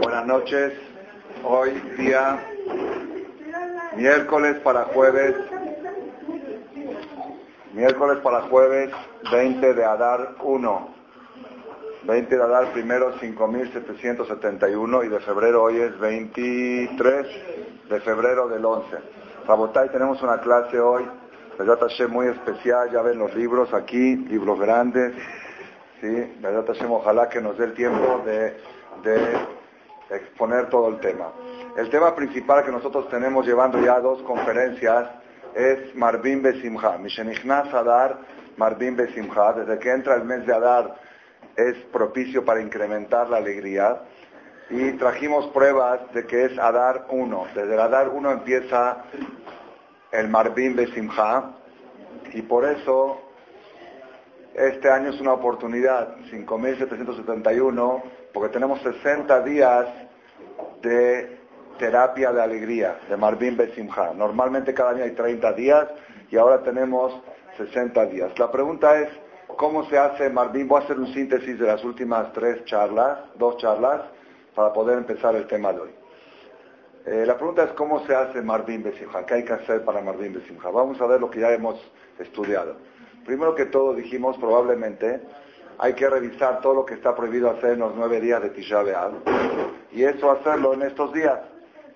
Buenas noches. Hoy día miércoles para jueves. Miércoles para jueves 20 de Adar 1. 20 de Adar primero 5771 y de febrero hoy es 23 de febrero del 11. Rabotay, tenemos una clase hoy, muy especial, ya ven los libros aquí, libros grandes, ¿sí? ojalá que nos dé el tiempo de, exponer todo el tema. El tema principal que nosotros tenemos llevando ya dos conferencias es Marvin Besimha. Mishenichnas Adar, Marvin Besimha. Desde que entra el mes de Adar es propicio para incrementar la alegría. Y trajimos pruebas de que es Adar 1. Desde el Adar 1 empieza el Marvin Besimha. Y por eso este año es una oportunidad, 5.771, porque tenemos 60 días de terapia de alegría, de Marvin Besimha. Normalmente cada año hay 30 días y ahora tenemos 60 días. La pregunta es, ¿cómo se hace Marvin? Voy a hacer un síntesis de las últimas tres charlas, dos charlas, para poder empezar el tema de hoy. Eh, la pregunta es, ¿cómo se hace Marvin Besimha? ¿Qué hay que hacer para Marvin Besimha? Vamos a ver lo que ya hemos estudiado. Primero que todo dijimos probablemente hay que revisar todo lo que está prohibido hacer en los nueve días de Tisha B'Av y eso hacerlo en estos días.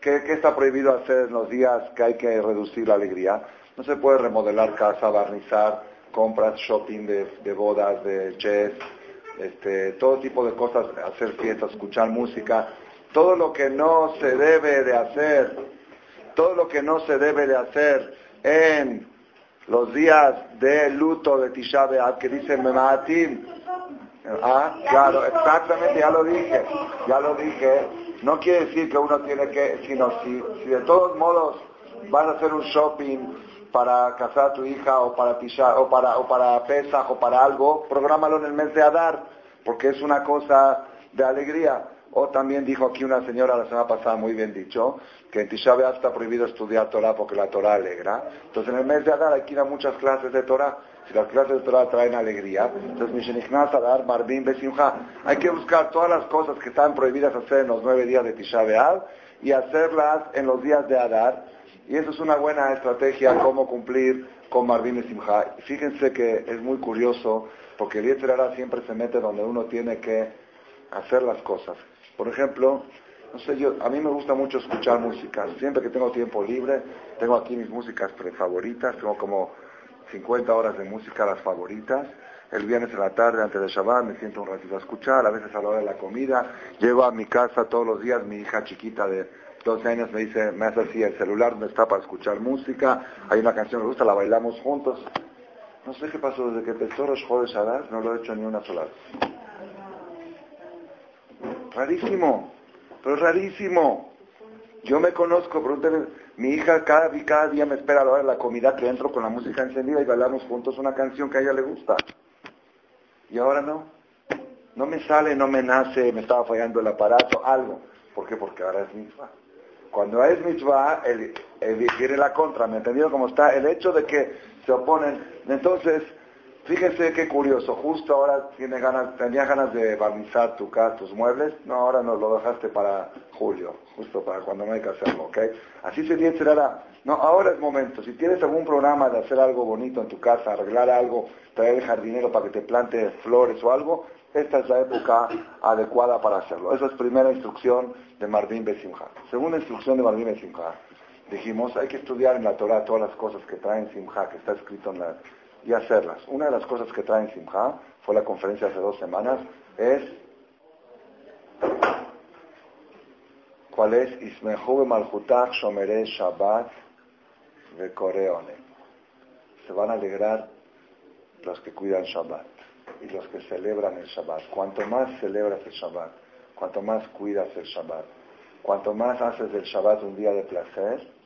¿Qué, está prohibido hacer en los días que hay que reducir la alegría? No se puede remodelar casa, barnizar, compras, shopping de, bodas, de chess, este, todo tipo de cosas, hacer fiestas, escuchar música, todo lo que no se debe de hacer, todo lo que no se debe de hacer en los días de luto de Tisha B'Av que dice Mematim. Ah, claro, exactamente, ya lo dije, ya lo dije. No quiere decir que uno tiene que, sino si, si de todos modos vas a hacer un shopping para casar a tu hija o para Tisha, o para, o para Pesach o para algo, prográmalo en el mes de Adar, porque es una cosa de alegría. O también dijo aquí una señora la semana pasada, muy bien dicho, que en Tisha B'Av está prohibido estudiar Torah porque la Torah alegra. Entonces en el mes de Adar hay que ir a muchas clases de Torah. Si las clases de Torah traen alegría, entonces Adar, Marbim, Besimha. Hay que buscar todas las cosas que están prohibidas hacer en los nueve días de Tisha B'Av y hacerlas en los días de Adar. Y eso es una buena estrategia, cómo cumplir con Marbim Besimha. Fíjense que es muy curioso, porque el Yetzirah siempre se mete donde uno tiene que hacer las cosas. Por ejemplo, no sé, yo, a mí me gusta mucho escuchar música. Siempre que tengo tiempo libre, tengo aquí mis músicas favoritas. Tengo como 50 horas de música, las favoritas. El viernes en la tarde, antes de Shabbat, me siento un ratito a escuchar. A veces a la hora de la comida. Llego a mi casa todos los días. Mi hija chiquita de 12 años me dice, me hace así, el celular no está para escuchar música. Hay una canción me gusta, la bailamos juntos. No sé qué pasó desde que empezó jueves a no lo he hecho ni una sola vez. Rarísimo, pero rarísimo. Yo me conozco, pregúntale, mi hija cada, cada día me espera a la hora de la comida que entro con la música encendida y bailamos juntos una canción que a ella le gusta. Y ahora no. No me sale, no me nace, me estaba fallando el aparato, algo. ¿Por qué? Porque ahora es mitzvah. Cuando es mitzvah, el, viene la contra, ¿me entendido cómo está? El hecho de que se oponen. Entonces, Fíjese qué curioso, justo ahora tiene ganas, tenías ganas de barnizar tu casa, tus muebles, no, ahora no, lo dejaste para julio, justo para cuando no hay que hacerlo, ¿ok? Así se será. No, ahora es momento, si tienes algún programa de hacer algo bonito en tu casa, arreglar algo, traer el jardinero para que te plante flores o algo, esta es la época adecuada para hacerlo. Esa es primera instrucción de Marvin Besimha. Segunda instrucción de Marvin Besimha, dijimos, hay que estudiar en la Torah todas las cosas que traen Simha, que está escrito en la y hacerlas. Una de las cosas que traen Simha, fue la conferencia hace dos semanas, es ¿cuál es? Shomere Shabbat vekoreone. Se van a alegrar los que cuidan Shabbat y los que celebran el Shabbat. Cuanto más celebras el Shabbat, cuanto más cuidas el Shabbat, cuanto más haces del Shabbat un día de placer,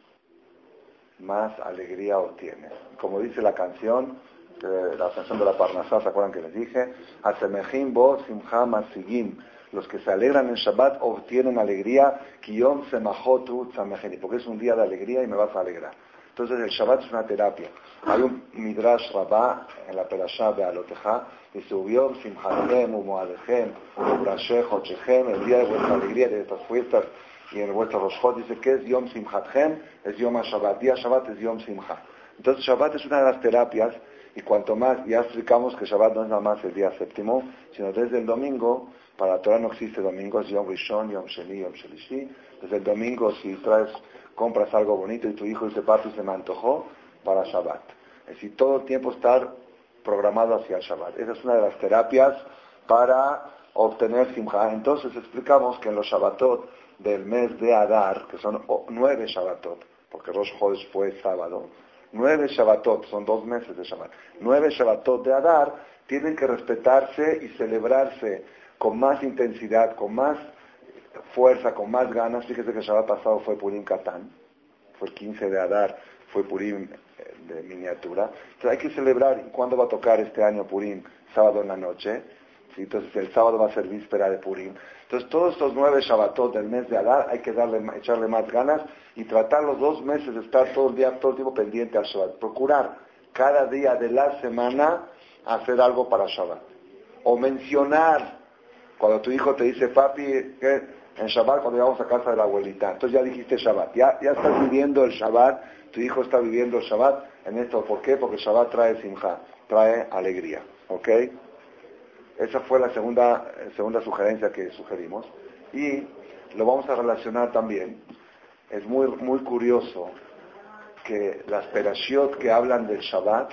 más alegría obtienes. Como dice la canción, la canción de la Parnasá, ¿se acuerdan que les dije? Asemejim bo simcha masigim. Los que se alegran en Shabbat obtienen alegría, kiyom semahotu porque es un día de alegría y me vas a alegrar. Entonces el Shabbat es una terapia. Hay un Midrash Rabbah en la Perashá de Aloteja, que subió Simchatchem, Umoadechem, Ubrashech, Ochechem, el día de vuestra alegría, de estas fiestas, y en vuestro Roshot dice que es Yom Simchatchem, es Yom Shabbat. Día Shabbat es Yom Simchat. Entonces Shabbat es una de las terapias, y cuanto más, ya explicamos que Shabbat no es nada más el día séptimo, sino desde el domingo, para la Torah no existe domingo, es Yom Rishon, Yom Sheni, Yom Shelishi. Desde el domingo, si traes, compras algo bonito y tu hijo dice, papi, se me antojó, para Shabbat. Es decir, todo el tiempo estar programado hacia el Shabbat. Esa es una de las terapias para obtener Simcha. Entonces explicamos que en los Shabbatot del mes de Adar, que son nueve Shabbatot, porque Rosh Chodesh fue sábado, nueve Shabbatot, son dos meses de Shabbat, nueve Shabbatot de Adar tienen que respetarse y celebrarse con más intensidad, con más fuerza, con más ganas. Fíjese que el Shabbat pasado fue Purim Katán, fue el 15 de Adar, fue Purim eh, de miniatura. Entonces hay que celebrar. ¿Y cuándo va a tocar este año Purim? Sábado en la noche. Entonces el sábado va a ser víspera de Purim. Entonces todos estos nueve Shabbatot del mes de Adar hay que darle, echarle más ganas y tratar los dos meses de estar todo el día, todo el tiempo pendiente al Shabbat. Procurar cada día de la semana hacer algo para Shabbat. O mencionar cuando tu hijo te dice, papi, ¿qué? en Shabbat cuando llegamos a casa de la abuelita. Entonces ya dijiste Shabbat. Ya, ya estás viviendo el Shabbat. Tu hijo está viviendo el Shabbat en esto. ¿Por qué? Porque Shabbat trae simja, trae alegría. ¿Ok? Esa fue la segunda, eh, segunda sugerencia que sugerimos. Y lo vamos a relacionar también. Es muy, muy curioso que las perashiot que hablan del Shabbat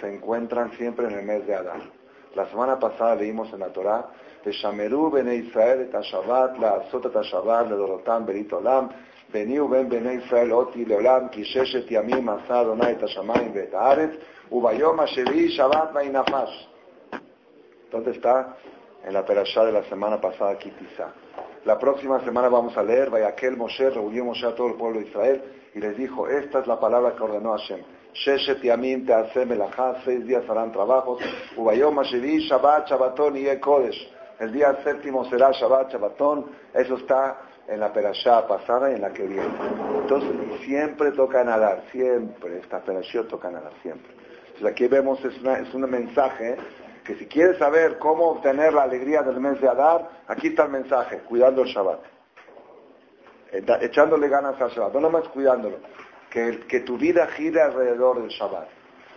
se encuentran siempre en el mes de Adán. La semana pasada leímos en la Torah, Teshameru bene Israel et Shabbat, la azot et Shabbat, le berit olam, veniu ben bene Israel oti leolam, Kisheshet, yamim asa Adonai et Hashamayim ve et ubayom asheri Shabbat vainafash. ¿Dónde está? En la perashá de la semana pasada, Kitizá. La próxima semana vamos a leer, aquel Moshe, reunió Moshe a todo el pueblo de Israel y les dijo, esta es la palabra que ordenó Hashem. Sheshet yamim tease melachá, seis días harán trabajos, ubayom Hashevi, Shabbat, Shabbaton y Kodesh. El día séptimo será Shabbat, Shabbatón, eso está en la perashá pasada y en la que viene. Entonces, siempre toca nadar, siempre, esta perashá toca nadar, siempre. Entonces aquí vemos, es, es un mensaje que si quieres saber cómo obtener la alegría del mes de Adar, aquí está el mensaje, cuidando el Shabbat. Eh, echándole ganas al Shabbat, no nomás cuidándolo, que, que tu vida gire alrededor del Shabbat.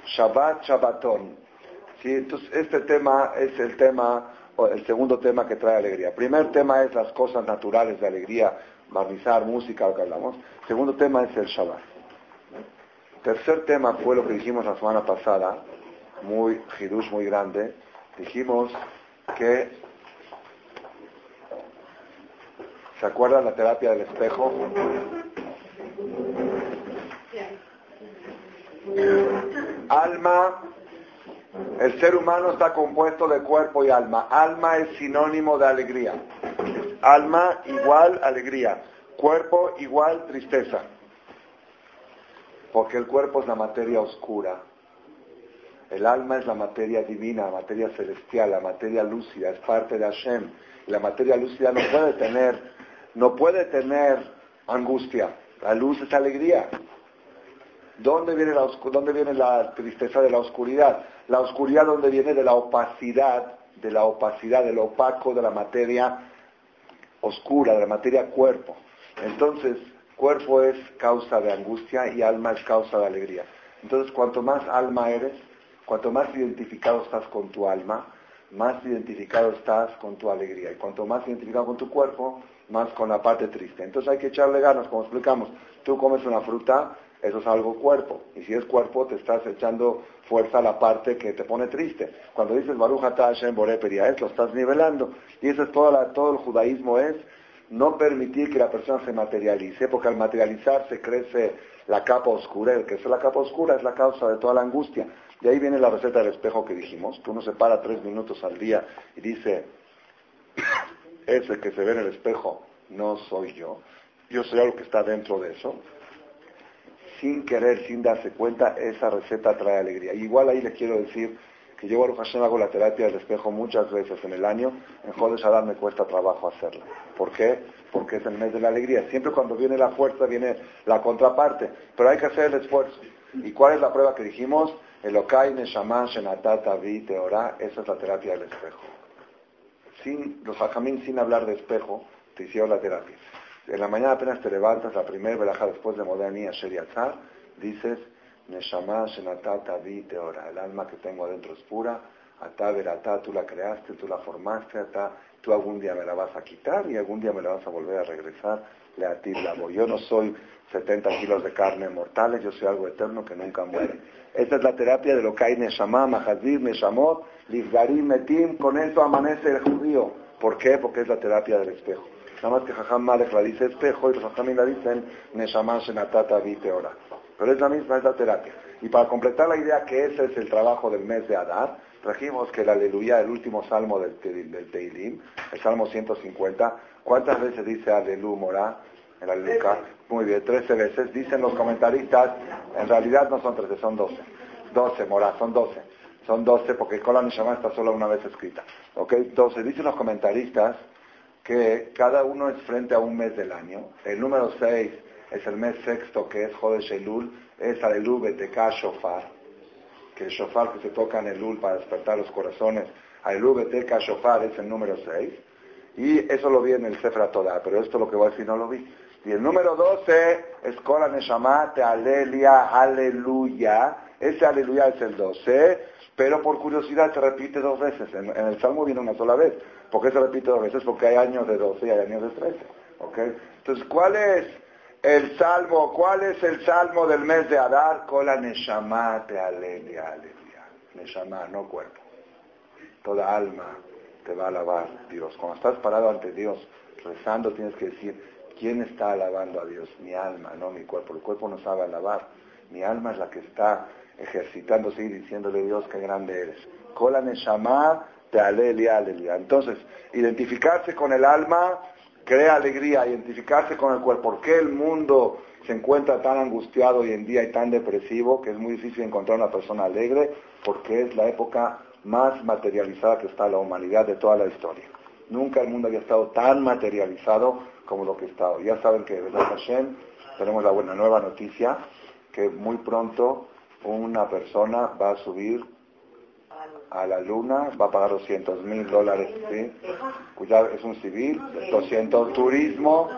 Shabbat, Shabbatón. ¿Sí? Entonces, este tema es el tema, el segundo tema que trae alegría. Primer tema es las cosas naturales de alegría, barnizar, música, lo que hablamos. Segundo tema es el Shabbat. Tercer tema fue lo que dijimos la semana pasada, muy hidush muy grande, dijimos que ¿se acuerdan la terapia del espejo? Alma, el ser humano está compuesto de cuerpo y alma. Alma es sinónimo de alegría. Alma igual alegría. Cuerpo igual tristeza. Porque el cuerpo es la materia oscura el alma es la materia divina, la materia celestial, la materia lúcida, es parte de Hashem. La materia lúcida no puede tener, no puede tener angustia. La luz es alegría. ¿Dónde viene, la, ¿Dónde viene la tristeza de la oscuridad? La oscuridad donde viene de la opacidad, de la opacidad, del opaco de la materia oscura, de la materia cuerpo. Entonces, cuerpo es causa de angustia y alma es causa de alegría. Entonces, cuanto más alma eres, Cuanto más identificado estás con tu alma, más identificado estás con tu alegría. Y cuanto más identificado con tu cuerpo, más con la parte triste. Entonces hay que echarle ganas, como explicamos. Tú comes una fruta, eso es algo cuerpo. Y si es cuerpo, te estás echando fuerza a la parte que te pone triste. Cuando dices Baruch en Boreperia, es lo estás nivelando. Y eso es toda todo el judaísmo es no permitir que la persona se materialice, porque al materializarse crece la capa oscura. El que es la capa oscura es la causa de toda la angustia. De ahí viene la receta del espejo que dijimos, que uno se para tres minutos al día y dice, ese que se ve en el espejo no soy yo, yo soy algo que está dentro de eso. Sin querer, sin darse cuenta, esa receta trae alegría. igual ahí le quiero decir que yo, Baruch Hashem, hago la terapia del espejo muchas veces en el año, en Jodesh Adar me cuesta trabajo hacerla. ¿Por qué? Porque es el mes de la alegría. Siempre cuando viene la fuerza viene la contraparte, pero hay que hacer el esfuerzo. ¿Y cuál es la prueba que dijimos? El Okai, Neshama, Shenatata, Vi, Teorá, esa es la terapia del espejo. Sin, los hajamín sin hablar de espejo, te hicieron la terapia. En la mañana apenas te levantas, la primera velaja después de Modani, Asher Yatzar, dices, Neshama Shenatata Vi Teora. El alma que tengo adentro es pura. Ata Veratá, tú la creaste, tú la formaste, Ata, tú algún día me la vas a quitar y algún día me la vas a volver a regresar. Le a la voy. Yo no soy 70 kilos de carne mortales, yo soy algo eterno que nunca muere. Esta es la terapia de lo que hay Neshama, Mahazir, Neshamot, Lifgarim, Metim, con eso amanece el judío. ¿Por qué? Porque es la terapia del espejo. Nada más que Jajam Malek la dice espejo y los Jajamim la dicen Neshama Shenatata Vite Ora. Pero es la misma, es la terapia. Y para completar la idea que ese es el trabajo del mes de Adar, trajimos que el aleluya, el último salmo del, Teilim, el salmo 150, ¿cuántas veces dice aleluya morá en la aleluya? Muy bien, 13 veces. Dicen los comentaristas, en realidad no son 13, son 12. 12 morá, son 12. Son 12 porque Kola Neshama está solo una vez escrita. ¿Ok? 12. Dicen los comentaristas que cada uno es frente a un mes del año. El número 6 es el mes sexto que es Jodesh Elul, es Alelu Beteka Shofar, que el Shofar que se toca en Elul para despertar los corazones, Alelu Beteka Shofar es el número 6, y eso lo vi en el Sefer Toda, pero esto lo que voy a decir no lo vi. Y el número 12 es Kola Neshama Alelia Aleluya, ese Aleluya es el 12, pero por curiosidad se repite dos veces, en, el Salmo viene una sola vez. ¿Por qué se repite dos veces? Porque hay años de 12 y hay años de 13. ¿okay? Entonces, ¿cuál es el salmo, ¿cuál es el salmo del mes de Adar? Cola Neshama te aleluya, aleluya. Neshama, no cuerpo. Toda alma te va a alabar Dios. Cuando estás parado ante Dios, rezando, tienes que decir, ¿quién está alabando a Dios? Mi alma, no mi cuerpo. El cuerpo no sabe alabar. Mi alma es la que está ejercitándose y diciéndole Dios qué grande eres. Te. Entonces, identificarse con el alma crea alegría, identificarse con el cuerpo. ¿Por qué el mundo se encuentra tan angustiado hoy en día y tan depresivo que es muy difícil encontrar una persona alegre? Porque es la época más materializada que está la humanidad de toda la historia. Nunca el mundo había estado tan materializado como lo que está hoy. Ya saben que, verdad Hashem, tenemos la buena nueva noticia, que muy pronto una persona va a subir a la luna, va a pagar 200 mil dólares, ¿sí? Cuidado, es un civil, 200 turismo,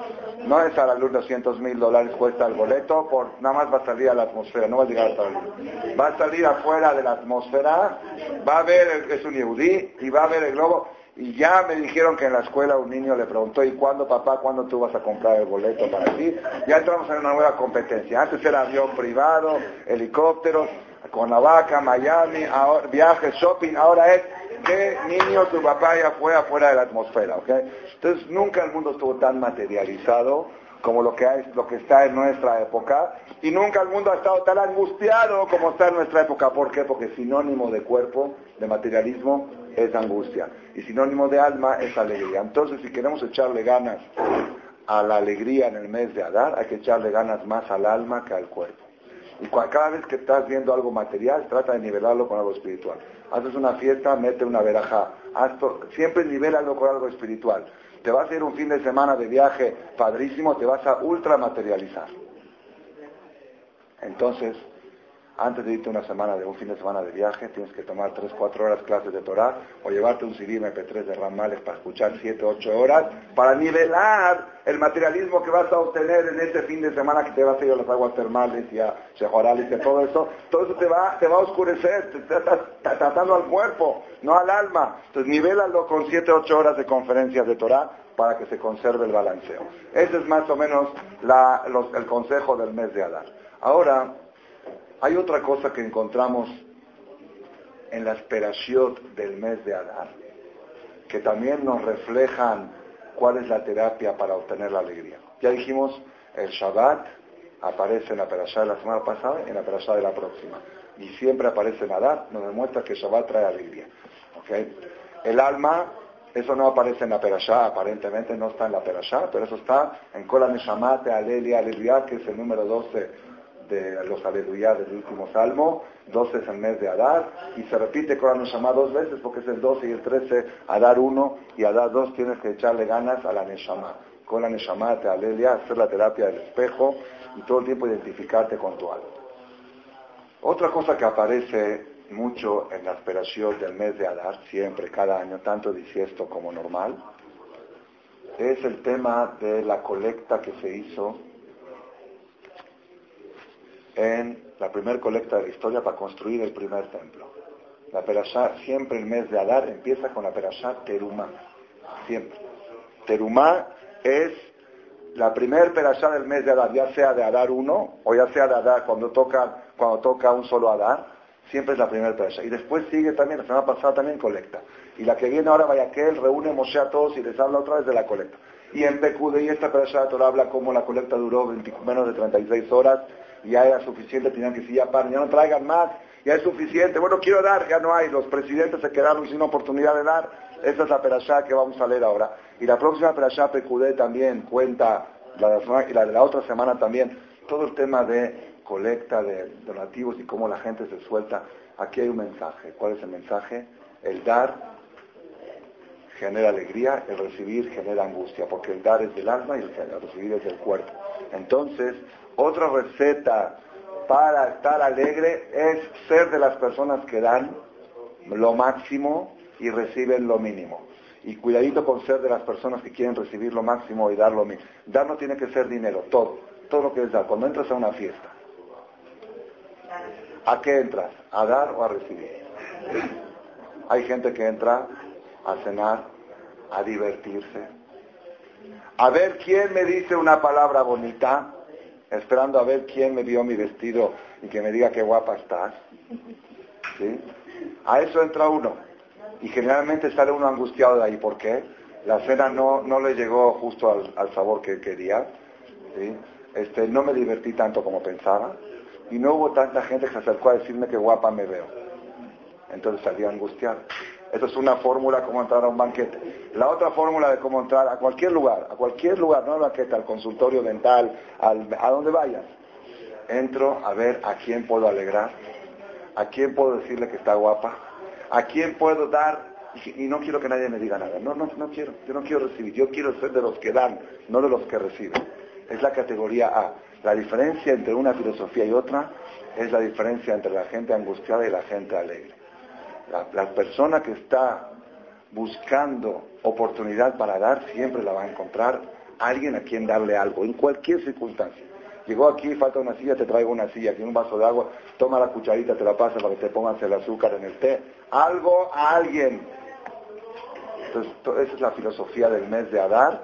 no es a la luna 200 mil dólares cuesta el boleto, por, nada más va a salir a la atmósfera, no va a llegar hasta la luna. Va a salir afuera de la atmósfera, va a ver, es un yehudí, y va a ver el globo, y ya me dijeron que en la escuela un niño le preguntó, ¿y cuándo papá, cuándo tú vas a comprar el boleto para ti? Ya entramos en una nueva competencia. Antes era avión privado, helicópteros, con la vaca, Miami, ahora, viajes, shopping, ahora es que niño tu papá ya fue afuera de la atmósfera, ¿ok? Entonces nunca el mundo estuvo tan materializado como lo que, hay, lo que está en nuestra época y nunca el mundo ha estado tan angustiado como está en nuestra época. ¿Por qué? Porque sinónimo de cuerpo, de materialismo, es angustia y sinónimo de alma es alegría. Entonces si queremos echarle ganas a la alegría en el mes de Adar, hay que echarle ganas más al alma que al cuerpo. Y cada vez que estás viendo algo material, trata de nivelarlo con algo espiritual. Haces una fiesta, mete una veraja. Siempre nivelalo con algo espiritual. Te vas a ir un fin de semana de viaje padrísimo, te vas a ultramaterializar. Entonces, antes de irte una semana de un fin de semana de viaje, tienes que tomar 3, 4 horas clases de Torah o llevarte un CD MP3 de Ramales para escuchar 7, 8 horas para nivelar el materialismo que vas a obtener en ese fin de semana que te vas a ir a las aguas termales y a Shehorales y todo eso. Todo eso te va, te va a oscurecer, te estás tratando al cuerpo, no al alma. Entonces nivélalo con 7, 8 horas de conferencias de Torah para que se conserve el balanceo. Ese es más o menos el consejo del mes de Adar. Ahora, hay otra cosa que encontramos en la esperación del mes de Adar, que también nos reflejan cuál es la terapia para obtener la alegría. Ya dijimos, el Shabbat aparece en la perashá de la semana pasada y en la perashá de la próxima. Y siempre aparece en Adar, nos demuestra que Shabbat trae alegría. El alma, eso no aparece en la perashá, aparentemente no está en la perashá, pero eso está en Kola Neshamate, Alelia, Aleluya, que es el número 12 de los aleluya del último salmo, 12 es el mes de Adar, y se repite la Neshama dos veces porque es el 12 y el 13, Adar 1 y Adar 2 tienes que echarle ganas a la Neshama. Con la Neshama te alelia, hacer la terapia del espejo y todo el tiempo identificarte con tu alma. Otra cosa que aparece mucho en la esperación del mes de Adar, siempre, cada año, tanto disiesto como normal, es el tema de la colecta que se hizo en la primera colecta de la historia para construir el primer templo. La perashá, siempre el mes de Adar empieza con la perashá Terumá, siempre. Terumá es la primer perashá del mes de Adar, ya sea de Adar 1 o ya sea de Adar cuando toca, cuando toca un solo Adar, siempre es la primera perashá. Y después sigue también, la semana pasada también colecta. Y la que viene ahora, vaya que él reúne Moshe a todos y les habla otra vez de la colecta. Y en y esta perashá de Torah habla como la colecta duró menos de 36 horas ya era suficiente, tenían que decir, ya ya no traigan más, ya es suficiente, bueno, quiero dar, ya no hay, los presidentes se quedaron sin oportunidad de dar, esa es la perashá que vamos a leer ahora. Y la próxima perashá PQD también cuenta, la de y la de la otra semana también, todo el tema de colecta de donativos y cómo la gente se suelta. Aquí hay un mensaje. ¿Cuál es el mensaje? El dar genera alegría, el recibir genera angustia, porque el dar es del alma y el recibir es del cuerpo. Entonces, otra receta para estar alegre es ser de las personas que dan lo máximo y reciben lo mínimo. Y cuidadito con ser de las personas que quieren recibir lo máximo y dar lo mínimo. Dar no tiene que ser dinero, todo, todo lo que es dar. Cuando entras a una fiesta, ¿a qué entras? ¿A dar o a recibir? Hay gente que entra a cenar, a divertirse, a ver quién me dice una palabra bonita, esperando a ver quién me vio mi vestido y que me diga qué guapa estás. ¿Sí? A eso entra uno. Y generalmente sale uno angustiado de ahí. ¿Por qué? La cena no, no le llegó justo al, sabor que quería. ¿sí? Este, no me divertí tanto como pensaba. Y no hubo tanta gente que se acercó a decirme qué guapa me veo. Entonces salí angustiado. Esa es una fórmula como entrar a un banquete. La otra fórmula de cómo entrar a cualquier lugar, a cualquier lugar, no al banquete, al consultorio dental, a donde vayas. Entro a ver a quién puedo alegrar, a quién puedo decirle que está guapa, a quién puedo dar, y, no quiero que nadie me diga nada. No, no, no quiero, yo no quiero recibir, yo quiero ser de los que dan, no de los que reciben. Es la categoría A. La diferencia entre una filosofía y otra es la diferencia entre la gente angustiada y la gente alegre. La, persona que está buscando oportunidad para dar siempre la va a encontrar alguien a quien darle algo, en cualquier circunstancia. Llegó aquí, falta una silla, te traigo una silla, aquí un vaso de agua, toma la cucharita, te la pasa para que te pongas el azúcar en el té. Algo a alguien. Entonces, esa es la filosofía del mes de Adar.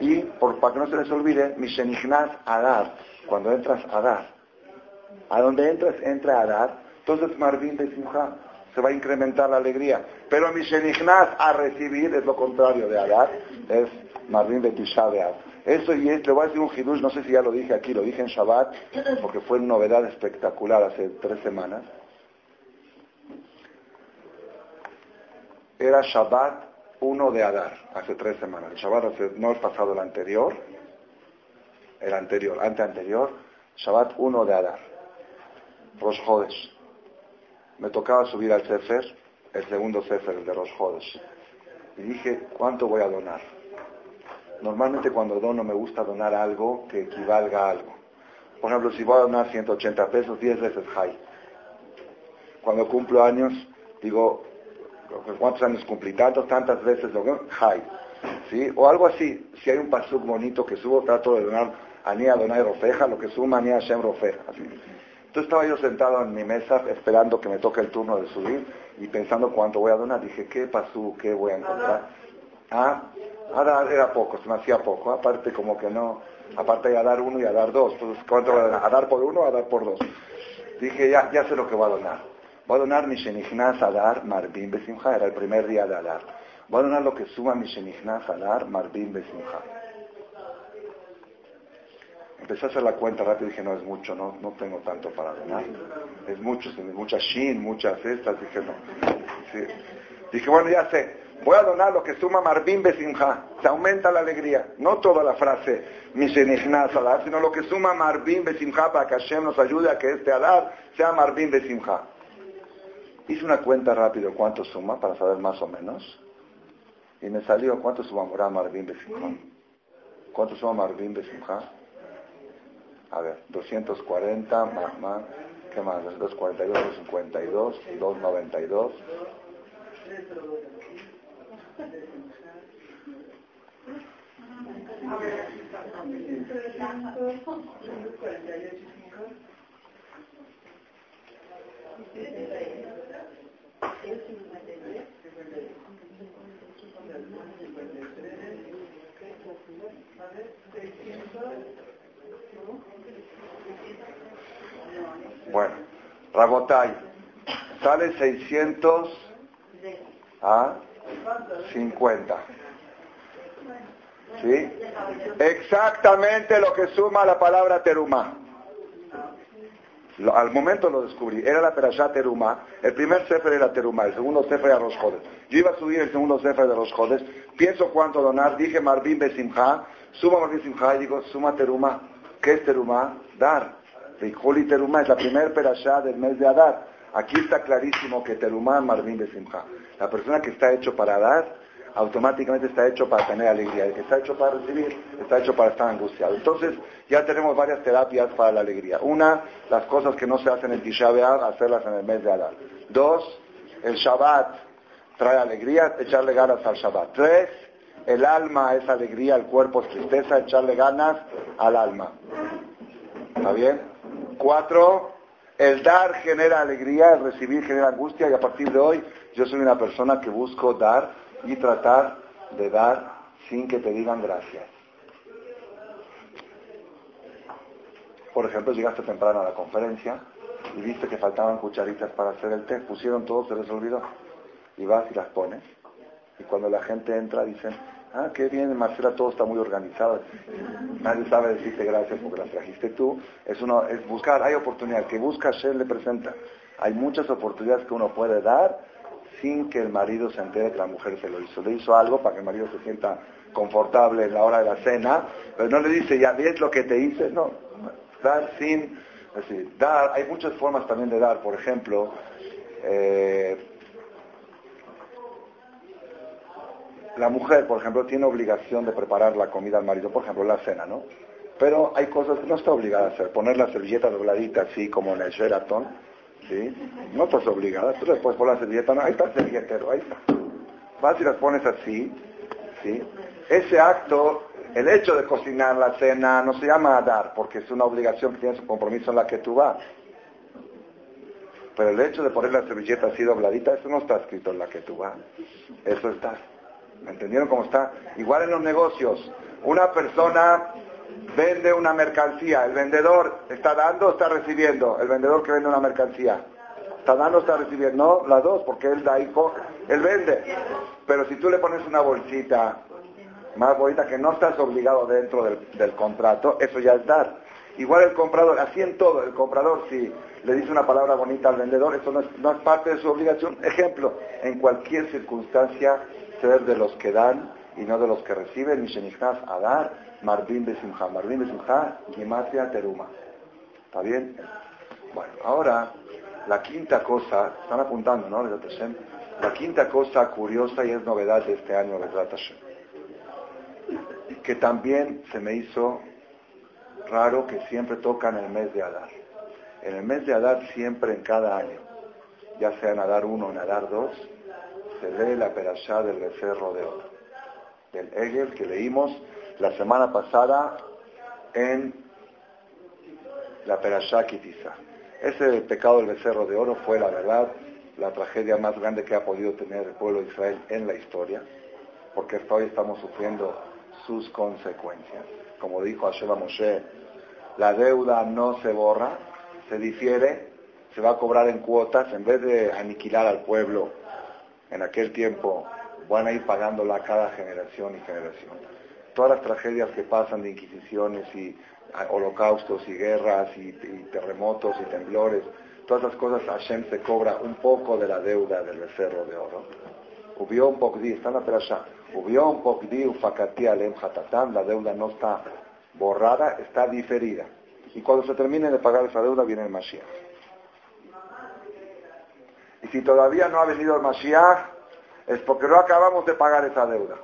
Y por, para que no se les olvide, Mishenignaz Adar, cuando entras a dar, a donde entras, entra a Adar, entonces Marvin de Simha se va a incrementar la alegría. Pero mi shenignaz a recibir es lo contrario de Adar, es Marvin Betisha Eso y es, le voy a decir un hidush, no sé si ya lo dije aquí, lo dije en Shabbat, porque fue una novedad espectacular hace tres semanas. Era Shabbat 1 de Adar, hace tres semanas. El Shabbat no es pasado el anterior, el anterior, ante anterior, Shabbat 1 de Adar, Rosh Hodesh me tocaba subir al Sefer, el segundo Sefer, el de los Jodes. Y dije, ¿cuánto voy a donar? Normalmente cuando dono me gusta donar algo que equivalga a algo. Por ejemplo, si voy a donar 180 pesos, 10 veces high. Cuando cumplo años, digo, ¿cuántos años cumplí? Tantos, tantas veces lo high. ¿Sí? O algo así. Si hay un pasuk bonito que subo, trato de donar Anía Donai Rofeja, lo que suma Anía Shem Rofeja. Entonces estaba yo sentado en mi mesa esperando que me toque el turno de subir y pensando cuánto voy a donar. Dije, ¿qué pasó? ¿Qué voy a encontrar? Ah, ahora era poco, se me hacía poco. Aparte como que no, aparte de a dar uno y a dar dos. Entonces, ¿cuánto voy a donar? ¿A dar por uno o a dar por dos? Dije, ya, ya sé lo que voy a donar. Voy a donar mi Shenichnas Adar Marbim Besimcha, era el primer día de Adar. Voy a donar lo que suma mi Shenichnas Adar Marbim Besimcha. Empecé a hacer la cuenta rápido y dije, no, es mucho, no, no tengo tanto para donar. Es mucho, muchas shin, muchas estas, dije, no. Dije, bueno, ya sé, Voy a donar lo que suma Marvin Besimha. Se aumenta la alegría. No toda la frase Mishenichnas Adar, sino lo que suma Marvin Besimha para que Hashem nos ayude a que este Adar sea Marvin Besimha. Hice una cuenta rápido cuánto suma para saber más o menos. Y me salió cuánto suma Marvin Besimha. ¿Cuánto suma Marvin Besimha? A ver, 240 más, más. ¿Qué más? 242, 252, 292. Bueno, Rabotay, sale 600 a 50. ¿Sí? Exactamente lo que suma la palabra teruma. Al momento lo descubrí. Era la perashá teruma. El primer sefer era teruma, el segundo sefer era Rosjodes. Yo iba a subir el segundo sefer de Rosjodes. Pienso cuánto donar. Dije Marvin Besimha. Suma Marvin Simha y digo, suma teruma. ¿Qué es teruma? Dar. Rijoli teruma es la primer perashá del mes de Adar. Aquí está clarísimo que teruma Marvin Besimha. La persona que está hecho para dar, automáticamente está hecho para tener alegría. El que está hecho para recibir, está hecho para estar angustiado. Entonces, ya tenemos varias terapias para la alegría. Una, las cosas que no se hacen en Tisha hacerlas en el mes de Adar. Dos, el Shabbat trae alegría, echarle ganas al Shabbat. Tres, el alma es alegría, el cuerpo es tristeza, echarle ganas al alma. ¿Está bien? Cuatro, el dar genera alegría, el recibir genera angustia y a partir de hoy yo soy una persona que busco dar y tratar de dar sin que te digan gracias. Por ejemplo, llegaste temprano a la conferencia y viste que faltaban cucharitas para hacer el té, pusieron todo, se les olvidó. Y vas y las pones. Y cuando la gente entra dicen, ah, qué bien, Marcela, todo está muy organizado. Nadie sabe decirte gracias porque las trajiste tú. Es, uno, es buscar, hay oportunidad. Que busca, Shem le presenta. Hay muchas oportunidades que uno puede dar sin que el marido se entere que la mujer se lo hizo. Le hizo algo para que el marido se sienta confortable en la hora de la cena, pero no le dice, ya ves lo que te hice, no. Dar sin, es decir, dar, hay muchas formas también de dar, por ejemplo, eh, la mujer, por ejemplo, tiene obligación de preparar la comida al marido, por ejemplo, la cena, ¿no? Pero hay cosas que no está obligada a hacer. Poner la servilleta dobladita así como en el Sheraton, ¿sí? No estás obligada, tú le puedes poner la servilleta, no, ahí está el servilletero, ahí está. Vas y las pones así, ¿sí? Ese acto, el hecho de cocinar la cena no se llama dar, porque es una obligación que tienes un compromiso en la que tú vas. Pero el hecho de poner la servilleta así dobladita, eso no está escrito en la que tú vas. Eso está. ¿Me entendieron cómo está? Igual en los negocios. Una persona vende una mercancía, el vendedor está dando o está recibiendo, el vendedor que vende una mercancía. Está dando o está recibiendo, no, las dos, porque él da coge, él vende. Pero si tú le pones una bolsita más bonita que no estás obligado dentro del, contrato, eso ya es dar. Igual el comprador, así en todo, el comprador si le dice una palabra bonita al vendedor, eso no es, no es parte de su obligación. Ejemplo, en cualquier circunstancia, ser de los que dan y no de los que reciben, Mishenichnas a dar, Marvin Besimha, Marvin Besimha, Gimatia Teruma. ¿Está bien? Bueno, ahora la quinta cosa, están apuntando, ¿no? La quinta cosa curiosa y es novedad de este año, que también se me hizo raro que siempre toca en el mes de Adar. En el mes de Adar siempre en cada año, ya sea en Adar 1 o en Adar 2, se lee la perashá del becerro de oro, del Egel que leímos la semana pasada en la perashá Kitisa. Ese pecado del becerro de oro fue, la verdad, la tragedia más grande que ha podido tener el pueblo de Israel en la historia, porque hasta hoy estamos sufriendo sus consecuencias. Como dijo Hashem Moshe, la deuda no se borra, se difiere, se va a cobrar en cuotas, en vez de aniquilar al pueblo en aquel tiempo, van a ir pagándola cada generación y generación. Todas las tragedias que pasan de inquisiciones y holocaustos y guerras y, terremotos y temblores, todas esas cosas Hashem se cobra un poco de la deuda del becerro de oro. Ubión Pogdi, está en la perasha. Ubión Pogdi Ufakati Alem Hatatam, la deuda no está borrada, está diferida. Y cuando se termine de pagar esa deuda viene el Mashiach. Y si todavía no ha venido el Mashiach, es porque no acabamos de pagar esa deuda.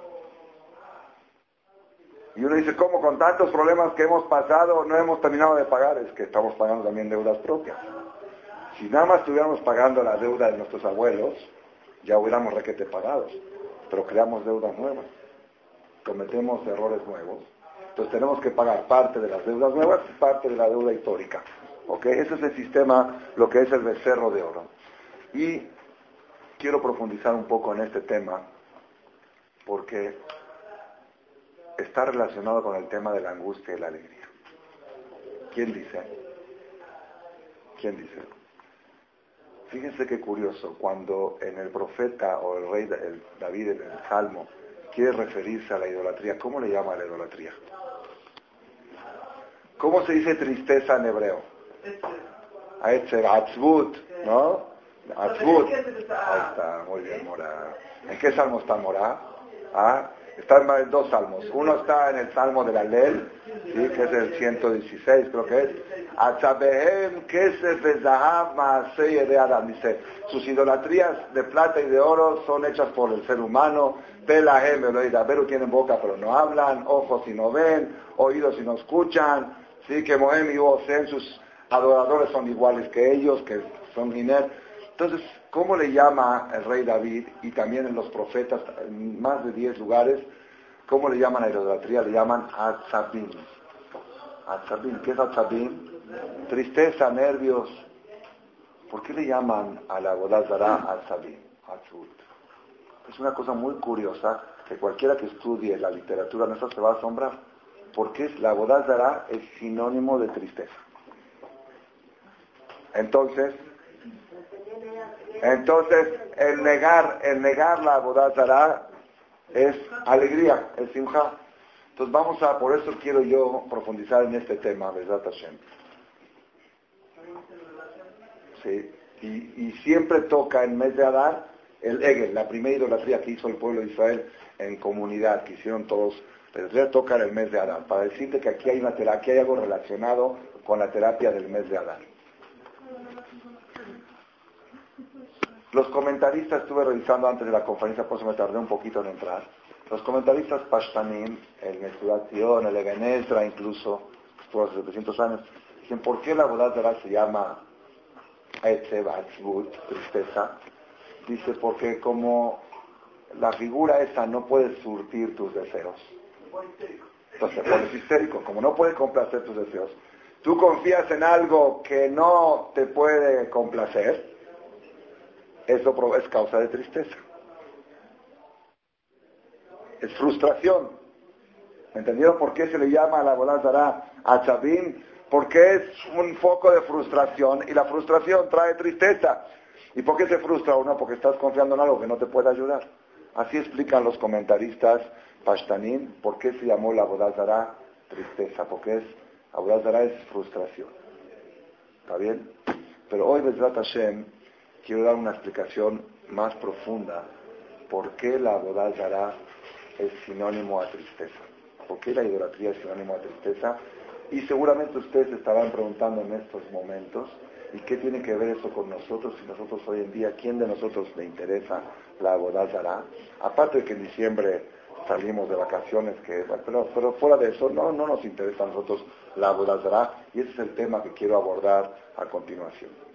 Y uno dice, ¿cómo con tantos problemas que hemos pasado no hemos terminado de pagar? Es que estamos pagando también deudas propias. Si nada más estuviéramos pagando la deuda de nuestros abuelos, ya hubiéramos requete pagados. Pero creamos deudas nuevas. Cometemos errores nuevos. Entonces tenemos que pagar parte de las deudas nuevas y parte de la deuda histórica. ¿Ok? Ese es el sistema, lo que es el becerro de oro. Y quiero profundizar un poco en este tema porque está relacionado con el tema de la angustia y la alegría. ¿Quién dice? ¿Quién dice? Fíjense qué curioso, cuando en el profeta o el rey David en el Salmo quiere referirse a la idolatría, ¿cómo le llama la idolatría? ¿Cómo se dice tristeza en hebreo? Atzbut, ¿no? Atzbut. Ahí está, muy bien, Mora. ¿En qué salmo está Mora? ¿Ah? Están dos salmos. Uno está en el salmo de la ley, ¿sí? que es el 116, creo que es. Dice, sus idolatrías de plata y de oro son hechas por el ser humano. Pelahem, Pero tienen boca pero no hablan, ojos y no ven, oídos y no escuchan. Sí, que Mohem y Osen, sus adoradores son iguales que ellos, que son Giner. Entonces, ¿Cómo le llama el rey David y también en los profetas, en más de 10 lugares, cómo le llaman a la idolatría? Le llaman Atzabim. Atzabim, ¿qué es Atzabim? Tristeza, nervios. ¿Por qué le llaman a la Bodazara Atzabim? Atzut. Es una cosa muy curiosa que cualquiera que estudie la literatura nuestra se va a asombrar. Porque la Bodazara es sinónimo de tristeza. Entonces, entonces, el negar, el negar la Bodazara es alegría, es simja. Entonces vamos a, por eso quiero yo profundizar en este tema, Besat Hashem. Sí, y, siempre toca en mes de Adar el Egel, la primera idolatría que hizo el pueblo de Israel en comunidad, que hicieron todos, pero toca en el mes de Adar, para decirte que aquí hay una terapia, hay algo relacionado con la terapia del mes de Adar. Los comentaristas, estuve revisando antes de la conferencia, por eso me tardé un poquito en entrar. Los comentaristas Pashtanim, el Mesudación, el Ebenetra incluso, estuvo hace 700 años, dicen, ¿por qué la boda de se llama Etzeb, tristeza? Dice, porque como la figura esa no puede surtir tus deseos. Entonces, pones histérico, como no puede complacer tus deseos. Tú confías en algo que no te puede complacer, eso es causa de tristeza. Es frustración. ¿Entendieron por qué se le llama a la volazara a Chabim? Porque es un foco de frustración y la frustración trae tristeza. ¿Y por qué se frustra uno? Porque estás confiando en algo que no te puede ayudar. Así explican los comentaristas Pashtanim por qué se llamó la Bodazara tristeza, porque es, la es frustración. ¿Está bien? Pero hoy, Bezrat Hashem, quiero dar una explicación más profunda por qué la Abodazara es sinónimo a tristeza. ¿Por qué la idolatría es sinónimo a tristeza? Y seguramente ustedes estarán preguntando en estos momentos, ¿y qué tiene que ver eso con nosotros? Si nosotros hoy en día, ¿quién de nosotros le interesa la Abodazara? Aparte de que en diciembre salimos de vacaciones, que, pero, pero fuera de eso, no, no nos interesa a nosotros la Abodazara, y ese es el tema que quiero abordar a continuación.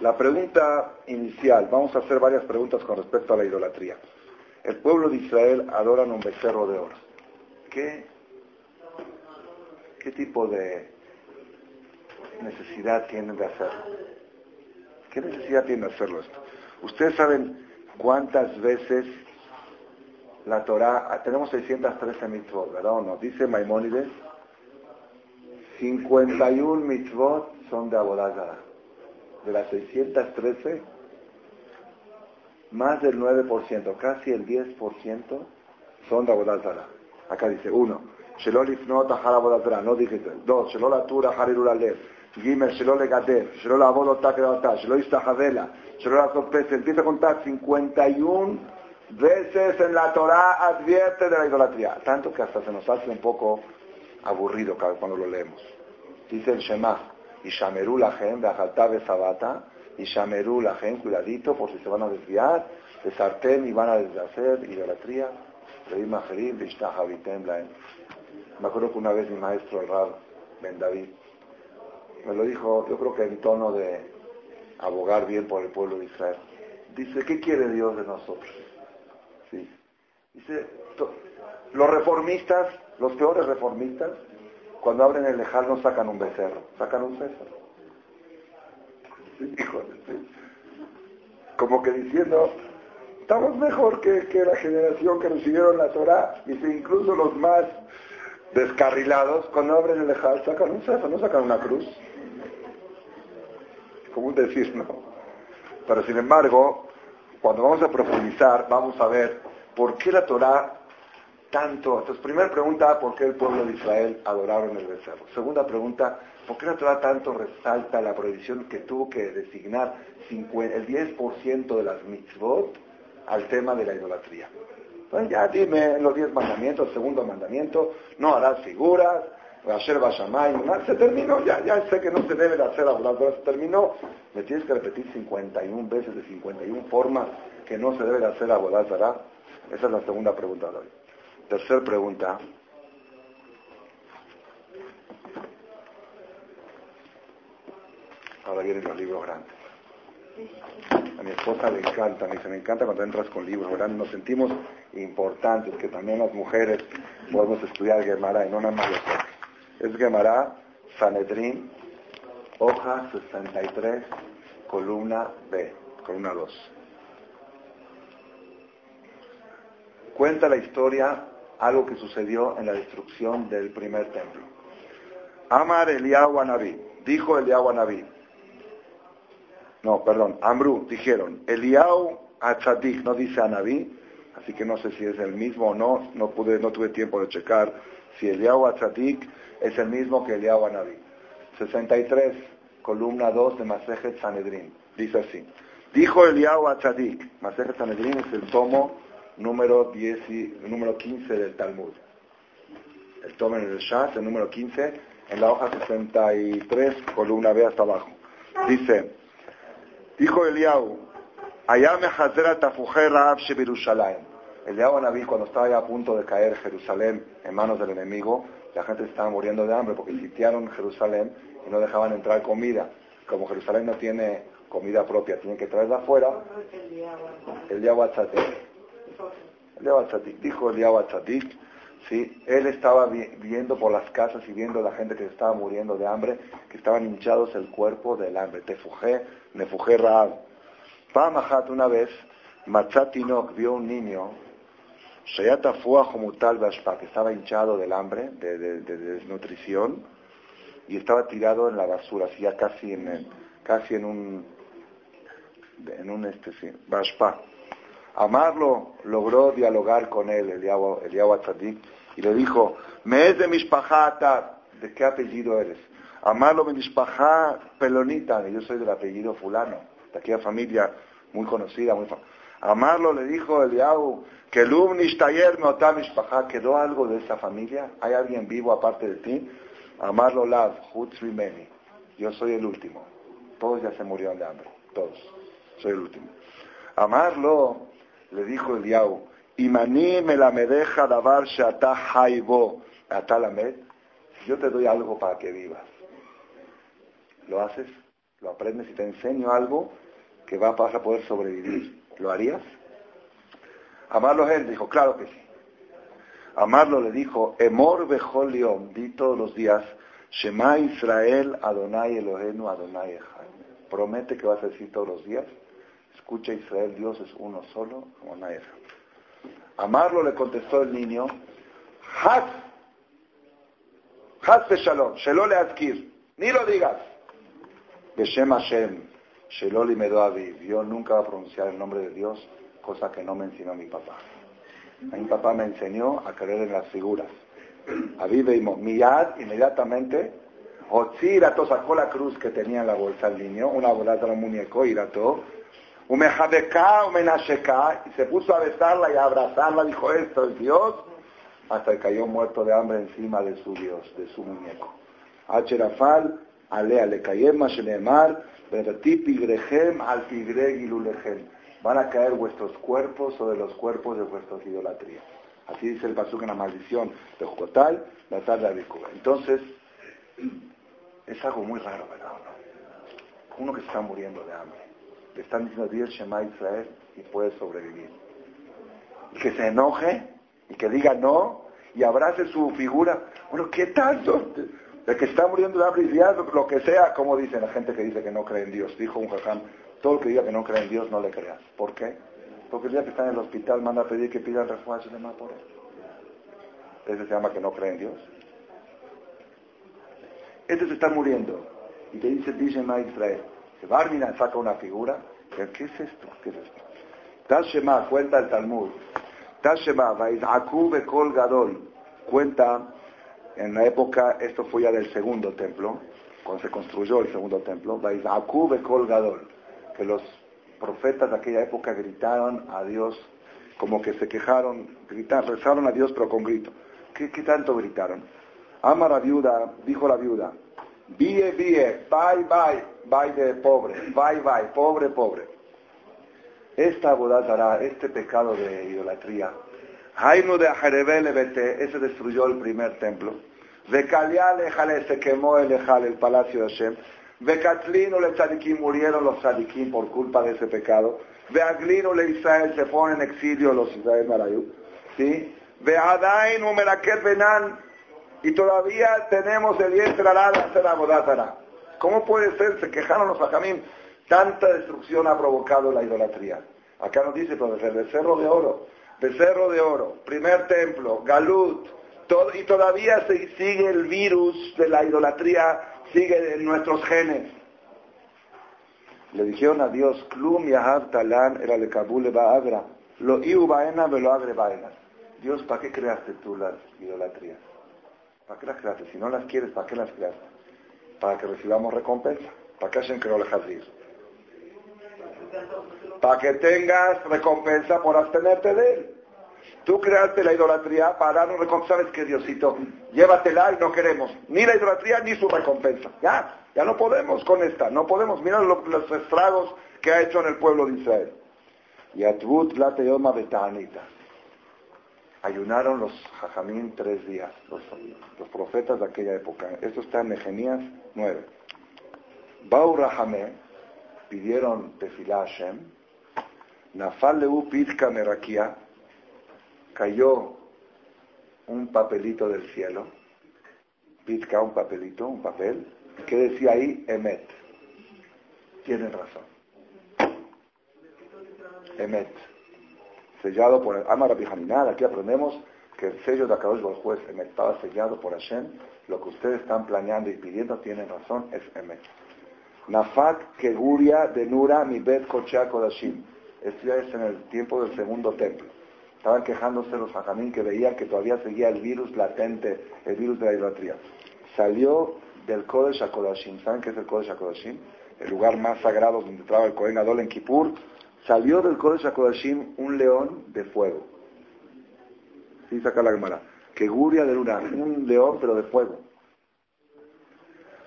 La pregunta inicial, vamos a hacer varias preguntas con respecto a la idolatría. El pueblo de Israel adora un becerro de oro. ¿Qué, qué tipo de necesidad tienen de hacerlo? ¿Qué necesidad tienen de hacerlo esto? Ustedes saben cuántas veces la Torah, tenemos 613 mitzvot, ¿verdad o no? Dice Maimónides, 51 mitzvot son de Abodazara de las 613, más del 9%, casi el 10% son de Abodazara. Acá dice, uno, no dije dos, Gimel, Shelo Legader, Shelo Labod Otak Shelo Istajadela, Shelo Lazopes, empieza a contar 51 veces en la Torah advierte de la idolatría. Tanto que hasta se nos hace un poco aburrido cuando lo leemos. Dice el Shema, y Shameru Lahem, de Sabata, y Shameru Lahem, cuidadito por si se van a desviar, de sartén y van a deshacer idolatría. Me acuerdo que una vez mi maestro, el Rab Ben David, me lo dijo, yo creo que en tono de abogar bien por el pueblo de Israel. Dice, ¿qué quiere Dios de nosotros? Sí. Dice, los reformistas, los peores reformistas, cuando abren el lejal no sacan un becerro, sacan un César. Como que diciendo, estamos mejor que, la generación que recibieron la Torah. Dice, incluso los más descarrilados, cuando abren el lejal, sacan un César, no sacan una cruz. Como decir, no. Pero sin embargo, cuando vamos a profundizar, vamos a ver por qué la Torah tanto. Entonces, primera pregunta, ¿por qué el pueblo de Israel adoraron el becerro? Segunda pregunta, ¿por qué la Torah tanto resalta la prohibición que tuvo que designar el 10% de las mitzvot al tema de la idolatría? Entonces, ya dime los 10 mandamientos, segundo mandamiento, no harás figuras, Asher Bashamay, se terminó, ya, ya sé que no se debe de hacer hablar, pero se terminó. Me tienes que repetir 51 veces de 51 formas que no se debe de hacer Abodazara. Esa es la segunda pregunta de hoy. Tercer pregunta. Ahora vienen los libros grandes. A mi esposa le encanta, me dice, me encanta cuando entras con libros grandes. Nos sentimos importantes, que también las mujeres podemos estudiar Gemara y no nada más los hombres. Es Gemara, Sanedrín, hoja 63, columna B, columna 2. Cuenta la historia algo que sucedió en la destrucción del primer templo. Amar Eliyahu Anabí, dijo Eliyahu Anabí, no, perdón, Amru, dijeron, Eliyahu Atzadik, no dice Anabí, así que no sé si es el mismo o no, no pude, no tuve tiempo de checar si Eliyahu Atzadik es el mismo que Eliyahu Anabí. 63, columna 2 de Masejet Sanedrin, dice así, dijo Eliyahu Atzadik, Masejet Sanedrin es el tomo número, 10 y, número 15 del Talmud. El tomen el Shas, el número 15, en la hoja 63, columna B hasta abajo. Dice, dijo Eliau, allá me hazera tafujer Raab Shebirushalayim. Eliau Naví, cuando estaba ya a punto de caer Jerusalén en manos del enemigo, la gente estaba muriendo de hambre porque sitiaron Jerusalén y no dejaban entrar comida. Como Jerusalén no tiene comida propia, tienen que traerla afuera. El día dijo Eliyahu Tzadik, ¿sí? él estaba viendo por las casas y viendo la gente que estaba muriendo de hambre, que estaban hinchados el cuerpo del hambre. Te fujé, me fujé Raab. Pamajat una vez, Matzatinok vio un niño, Shayata Fua Jomutal que estaba hinchado del hambre, de, desnutrición, y estaba tirado en la basura, así ya casi en, casi en un, en un este, sí, Bashpa. Amarlo logró dialogar con él, Eliyahu Tzadik, y le dijo, me es de Mishpahata, ¿de qué apellido eres? Amarlo de Mishpahá Pelonita, yo soy del apellido fulano, de aquella familia muy conocida, muy Amarlo le dijo Eliyahu, que Lum Nishtayer Meotá Mishpahá, ¿quedó algo de esa familia? ¿Hay alguien vivo aparte de ti? Amarlo Lav, Hutz Rimeni, yo soy el último. Todos ya se murieron de hambre, todos. Soy el último. Amarlo le dijo Eliau, Imani me la me deja davar shata haibo atalamed, si yo te doy algo para que vivas, ¿lo haces? ¿Lo aprendes y te enseño algo que va, vas a poder sobrevivir? ¿Lo harías? Amarlo él dijo, claro que sí. Amarlo le dijo, Emor Bejolion, di todos los días, Shema Israel Adonai Elohenu Adonai Echad. Promete que vas a decir todos los días, Escucha Israel, Dios es uno solo, como nadie. Amarlo le contestó el niño, Haz, Haz de Shalom, Shelol le adquir, ni lo digas. Beshem Hashem, Shelol y Medoaviv, yo nunca voy a pronunciar el nombre de Dios, cosa que no me enseñó mi papá. mi papá me enseñó a creer en las figuras. Aviv y Miyad, inmediatamente, Otzirato sacó la cruz que tenía en la bolsa el niño, una bolsa de muñeco, irato. Y se puso a besarla y a abrazarla, dijo esto es Dios, hasta que cayó muerto de hambre encima de su Dios, de su muñeco. Acherafal, alea le cayem, grehem, al tigre. Van a caer vuestros cuerpos sobre los cuerpos de vuestras idolatrías. Así dice el Pasuk en la maldición de Jocotal, la tarde de Entonces, es algo muy raro, ¿verdad? Uno que está muriendo de hambre. Le están diciendo Dios Shema Israel y puede sobrevivir. Y que se enoje y que diga no y abrace su figura. Bueno, ¿qué tanto? De que está muriendo de hambre y lo que sea, como dicen la gente que dice que no cree en Dios. Dijo un jajam, todo el que diga que no cree en Dios no le creas. ¿Por qué? Porque el día que está en el hospital manda a pedir que pidan refuerzo de más por él. Ese se llama que no cree en Dios. Este se está muriendo. Y te dice, dice Ma Israel. A saca una figura. ¿Qué es esto? ¿Qué es esto? Tashema, cuenta el Talmud. Tashema, Vaizakú Bekol Gadol. Cuenta, en la época, esto fue ya del segundo templo, cuando se construyó el segundo templo, Vaizakú Bekol Gadol. Que los profetas de aquella época gritaron a Dios, como que se quejaron, gritaron, rezaron a Dios pero con grito. ¿Qué, qué tanto gritaron? Ama la viuda, dijo la viuda, vie, vie, bye, bye, bye de pobre, bye, bye, pobre, pobre. Esta dará este pecado de idolatría, Jaino de Ajerebele ese destruyó el primer templo. De Kaliale Jale se quemó el Ejal, el palacio de Hashem. De Catlino le tzadikim murieron los tzadikim por culpa de ese pecado. De Aglino le Israel se ponen en exilio los Israel Marayú. ¿Sí? De Adain Umeraket Benan y todavía tenemos el hacer Abodátara. ¿Cómo puede ser? Se quejaron los Ajamim. Tanta destrucción ha provocado la idolatría. Acá nos dice, el becerro de oro, becerro de oro, primer templo, Galut, y todavía se, sigue el virus de la idolatría, sigue en nuestros genes. Le dijeron a Dios, Klum Yahab Talan era le Kabul lo Iu Baena. Dios, ¿para qué creaste tú las idolatrías? ¿Para qué las creaste? Si no las quieres, ¿para qué las creaste? Para que recibamos recompensa. ¿Para qué hacen que no ir? Para que tengas recompensa por abstenerte de él. Tú creaste la idolatría para dar un recompensa. ¿Sabes qué, Diosito? Llévatela y no queremos ni la idolatría ni su recompensa. Ya, ya no podemos con esta. No podemos. Mira los estragos que ha hecho en el pueblo de Israel. Y Atbut la betanita. Ayunaron los jajamín tres días, los, profetas de aquella época. Esto está en Nehemías 9. Bau pidieron tefilá Hashem. Nafal leu pitka merakia. Cayó un papelito del cielo. Pitka, un papelito, un papel. que decía ahí? Emet. Tienen razón. Emet sellado por el Amar Aquí aprendemos que el sello de Akadosh juez Emet estaba sellado por Hashem. Lo que ustedes están planeando y pidiendo tienen razón, es Emet. Nafak Keguria de Nura Mibet Kochea Kodashim. Esto ya es en el tiempo del segundo templo. Estaban quejándose los hajamín que veían que todavía seguía el virus latente, el virus de la idolatría. Salió del Kodesh HaKodashim. ¿Saben qué es el Kodesh HaKodashim? El lugar más sagrado donde entraba el Kohen Adol en Kippur salió del Kodesh HaKodashim un león de fuego. Sí, saca la cámara. Que guria de luna, un león pero de fuego.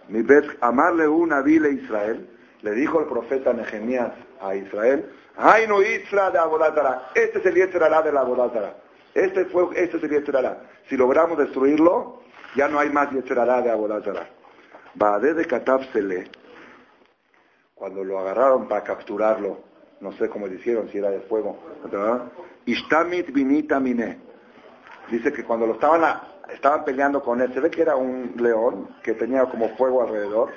Mi bet amarle una vile Israel, le dijo el profeta Nehemías a Israel, ay no Isra de Abodatara, este es el Yetzerará de la Abodatara. Este, fue, este es el Yetzerará. Si logramos destruirlo, ya no hay más Yetzerará de Abodatara. Baade de Katafsele, cuando lo agarraron para capturarlo, no sé cómo le hicieron, si era de fuego. Ishtamit vinita mine. Dice que cuando lo estaban, estaban peleando con él, se ve que era un león que tenía como fuego alrededor.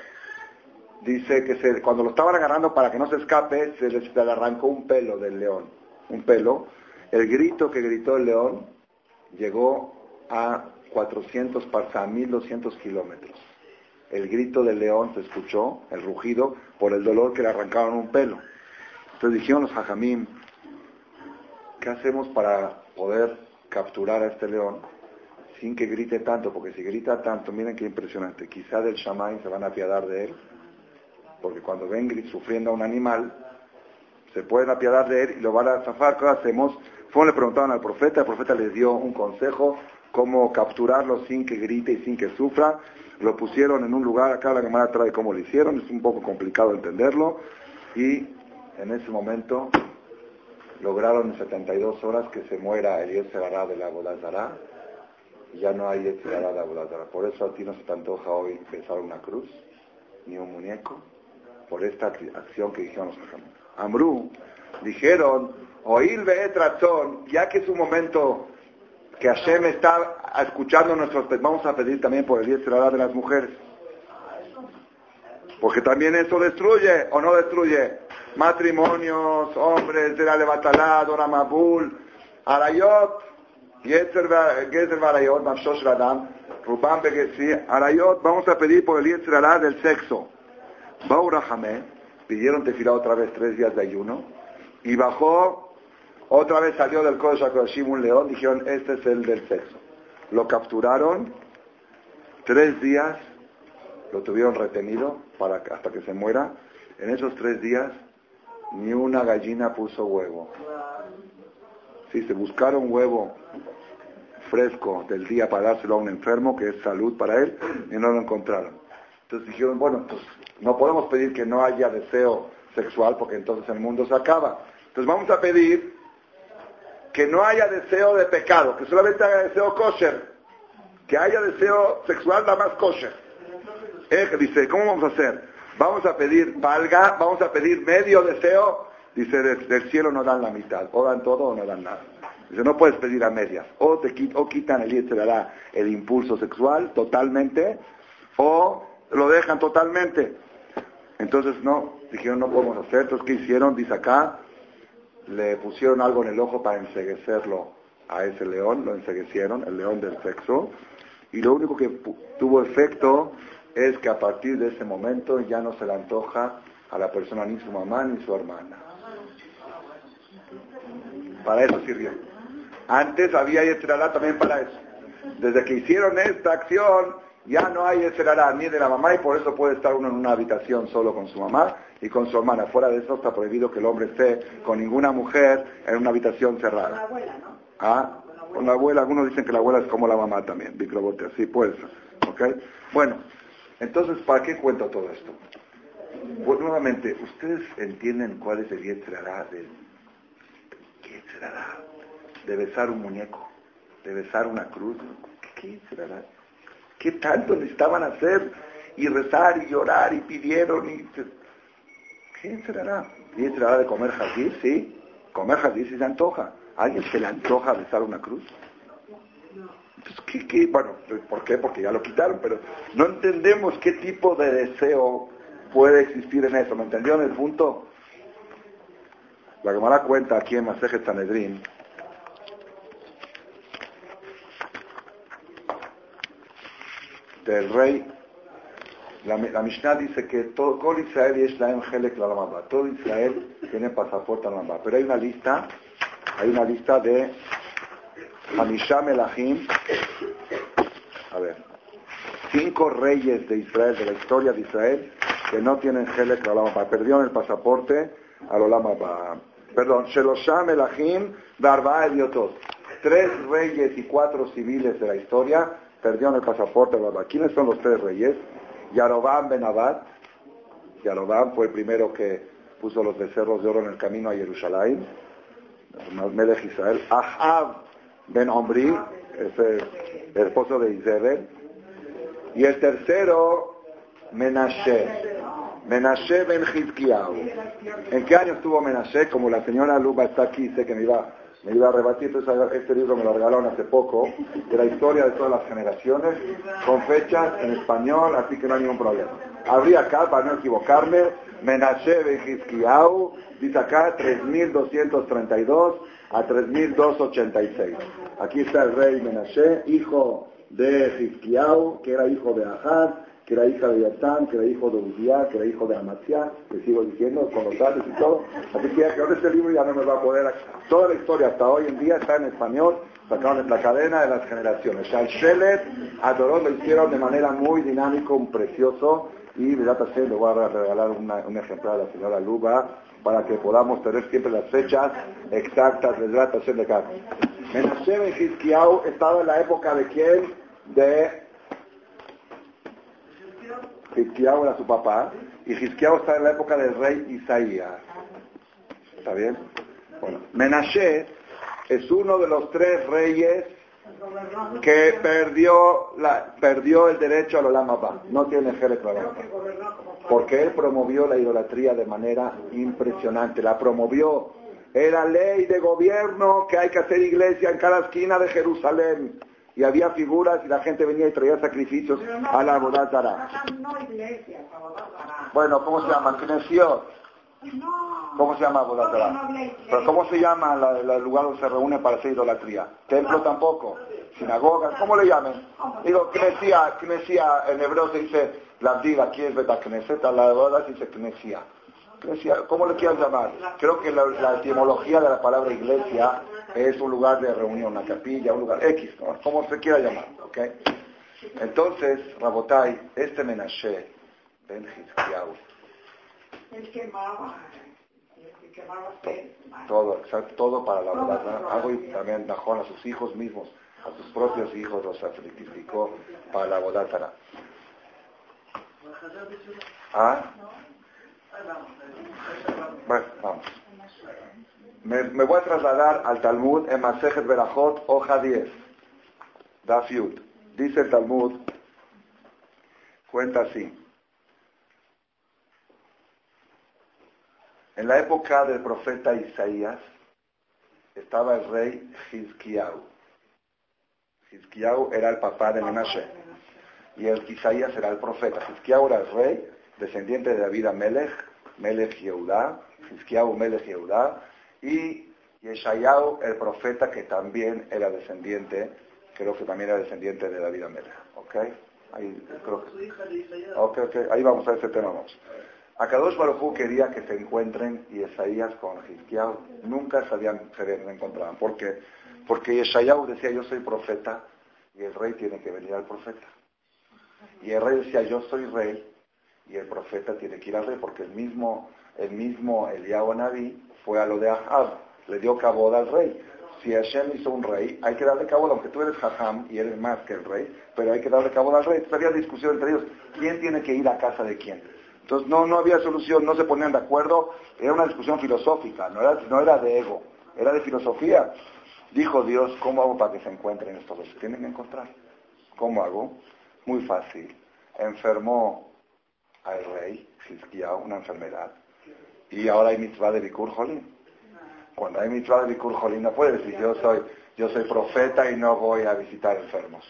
Dice que cuando lo estaban agarrando para que no se escape, se le, arrancó un pelo del león. Un pelo. El grito que gritó el león llegó a 400 a 1200 kilómetros. El grito del león se escuchó, el rugido, por el dolor que le arrancaron un pelo. Entonces dijeron los hajamim, ¿qué hacemos para poder capturar a este león sin que grite tanto, porque si grita tanto, miren qué impresionante, quizá del chamán se van a apiadar de él, porque cuando ven sufriendo a un animal, se pueden apiadar de él y lo van a zafar, ¿qué hacemos? Fueron le preguntaron al profeta, el profeta les dio un consejo, cómo capturarlo sin que grite y sin que sufra, lo pusieron en un lugar, acá la cámara trae cómo lo hicieron, es un poco complicado entenderlo, y en ese momento lograron en 72 horas que se muera el Yetzerará de la Bodazara, y ya no hay Yetzerará de la Bodazara. Por eso a ti no se te antoja hoy besar una cruz, ni un muñeco, por esta acción que dijeron los Amru, dijeron, oír Beetrazón, ya que es un momento que Hashem está escuchando nuestros vamos a pedir también por el Yetzerará de las mujeres. Porque también eso destruye o no destruye matrimonios, hombres de la Levatalá, Dora Mabul, Arayot, Gezer Barayot, Mamshosh Radam, Rubam Begesi, Arayot, vamos a pedir por el Yetzerará del sexo. Baurahame, pidieron tefilá otra vez tres días de ayuno, y bajó, otra vez salió del Kodesh HaKodashim un león, dijeron, este es el del sexo. Lo capturaron, tres días, lo tuvieron retenido para, hasta que se muera. En esos tres días, ni una gallina puso huevo. Sí, se buscaron huevo fresco del día para dárselo a un enfermo, que es salud para él, y no lo encontraron. Entonces dijeron, bueno, pues no podemos pedir que no haya deseo sexual, porque entonces el mundo se acaba. Entonces vamos a pedir que no haya deseo de pecado, que solamente haya deseo kosher, que haya deseo sexual nada más kosher. Eh, dice, ¿cómo vamos a hacer? Vamos a pedir valga, vamos a pedir medio deseo. Dice, del, cielo no dan la mitad, o dan todo o no dan nada. Dice, no puedes pedir a medias. O, te, o quitan el, el impulso sexual totalmente, o lo dejan totalmente. Entonces, no, dijeron, no podemos hacer. Entonces, ¿qué hicieron? Dice acá, le pusieron algo en el ojo para enseguecerlo a ese león, lo enseguecieron, el león del sexo, y lo único que tuvo efecto es que a partir de ese momento ya no se le antoja a la persona ni su mamá ni su hermana. Para eso sirvió. Antes había Yetzirará también para eso. Desde que hicieron esta acción, ya no hay Yetzirará ni de la mamá y por eso puede estar uno en una habitación solo con su mamá y con su hermana. Fuera de eso está prohibido que el hombre esté con ninguna mujer en una habitación cerrada. Con la abuela, ¿no? Ah, con la abuela. Algunos dicen que la abuela es como la mamá también, microbote, así pues. ¿Ok? Bueno, entonces, ¿para qué cuento todo esto? Pues, nuevamente, ¿ustedes entienden cuál es el yetzerará de, de besar un muñeco, de besar una cruz? ¿Qué yetzerará? ¿Qué tanto necesitaban hacer y rezar y llorar y pidieron y ¿Qué? ¿Qué será de comer jardín? Sí. Comer jardín si se antoja. ¿A alguien se le antoja besar una cruz? Entonces, ¿qué, qué? Bueno, ¿por qué? Porque ya lo quitaron, pero no entendemos qué tipo de deseo puede existir en eso. ¿Me entendieron el punto? La Gemara cuenta aquí en Maseje Sanedrín del rey la, la Mishnah dice que todo, Israel y Islam Helek la Todo Israel tiene pasaporte a la Pero hay una lista, hay una lista de Hamisham Melahim, a ver, cinco reyes de Israel, de la historia de Israel, que no tienen Helek la Perdieron el pasaporte a la Perdón, Shelosham Elahim Darba Eliotot. Tres reyes y cuatro civiles de la historia perdieron el pasaporte a la ¿Quiénes son los tres reyes? Yarobam Ben Abad, Yarobam fue el primero que puso los becerros de oro en el camino a Jerusalén, Melech Israel, Ahab Ben Omri, el esposo de Isabel, y el tercero, Menashe, Menashe Ben Hizkiyahu. ¿En qué año estuvo Menashe? Como la señora Luba está aquí, sé que me iba me iba a rebatir, este libro me lo regalaron hace poco, de la historia de todas las generaciones, con fechas en español, así que no hay ningún problema. Habría acá, para no equivocarme, Menashe Bejizkiau, dice acá 3232 a 3286. Aquí está el rey Menashe, hijo de Hizkiau, que era hijo de Ahaz, que era hija de Yatán, que era hijo de Uzziah, que era hijo de Amaziah, que sigo diciendo, con los datos y todo. Así que ahora este libro ya no me va a poder... Toda la historia hasta hoy en día está en español, sacaron la cadena de las generaciones. Shelet adoró, lo hicieron de manera muy dinámica, un precioso, y de data le voy a regalar un ejemplar a la señora Luba para que podamos tener siempre las fechas exactas de data de acá. Menashe Hizkiyahu estaba en la época de quién? De Hizkiyahu era su papá, y Hizkiyahu está en la época del rey Isaías. ¿Está bien? Bueno, Menashe es uno de los tres reyes que perdió, la, perdió el derecho al Olam No tiene Jerez Porque él promovió la idolatría de manera impresionante. La promovió. Era ley de gobierno que hay que hacer iglesia en cada esquina de Jerusalén y había figuras y la gente venía y traía sacrificios a la Bodátara. Bueno, ¿cómo se llama? ¿Knesiot? ¿Cómo se llama Bodátara? ¿Pero cómo se llama el lugar donde se reúne para hacer idolatría? ¿Templo tampoco? ¿Sinagoga? ¿Cómo le llaman? Digo, Knesia, Knesia en hebreo se dice, la diga, aquí es Beta Kneset, a la boda se dice Knesia. ¿Cómo le quieran llamar? Creo que la, etimología de la palabra iglesia es un lugar de reunión, una capilla, un lugar X, ¿no? como se quiera llamar. ¿ok? Entonces, Rabotai, este Menashe, Ben Hizkiyahu, él quemaba, quemaba todo, todo para la verdad. Hago y también Najón a sus hijos mismos, a sus propios hijos los sacrificó para la bodátara. ¿Ah? Bueno, vamos. Me, voy a trasladar al Talmud en Masejet Berajot, hoja 10, Dafiut. Dice el Talmud, cuenta así. En la época del profeta Isaías estaba el rey Hizkiyahu. Hizkiyahu era el papá de Menashe y el Isaías era el profeta. Hizkiyahu era el rey, descendiente de David Amelech, Melech Yehudá, Hizkiyahu Melech Yehudá, y Yeshayahu, el profeta que también era descendiente, creo que también era descendiente de David Amelech. ¿Ok? Ahí, creo que... okay, okay. Ahí vamos a ese tema. Vamos. Akadosh Baruj quería que se encuentren Isaías con Hizkiyahu. Nunca se habían se encontraban. ¿Por qué? Porque Yeshayahu decía, yo soy profeta, y el rey tiene que venir al profeta. Y el rey decía, yo soy rey, y el profeta tiene que ir al rey, porque el mismo, el mismo Eliyahu Naví fue a lo de Ahab, le dio caboda al rey. Si Hashem hizo un rey, hay que darle caboda, aunque tú eres Jajam y eres más que el rey, pero hay que darle caboda al rey. Entonces había discusión entre ellos, ¿quién tiene que ir a casa de quién? Entonces no, no había solución, no se ponían de acuerdo, era una discusión filosófica, no era, no era de ego, era de filosofía. Dijo Dios, ¿cómo hago para que se encuentren estos dos? Tienen que encontrar. ¿Cómo hago? Muy fácil. Enfermó al rey, Hizkiah, una enfermedad. Y ahora hay mitzvah de Bikur Jolín. Cuando hay mitzvah de Bikur Jolín no puede decir yo soy, yo soy profeta y no voy a visitar enfermos.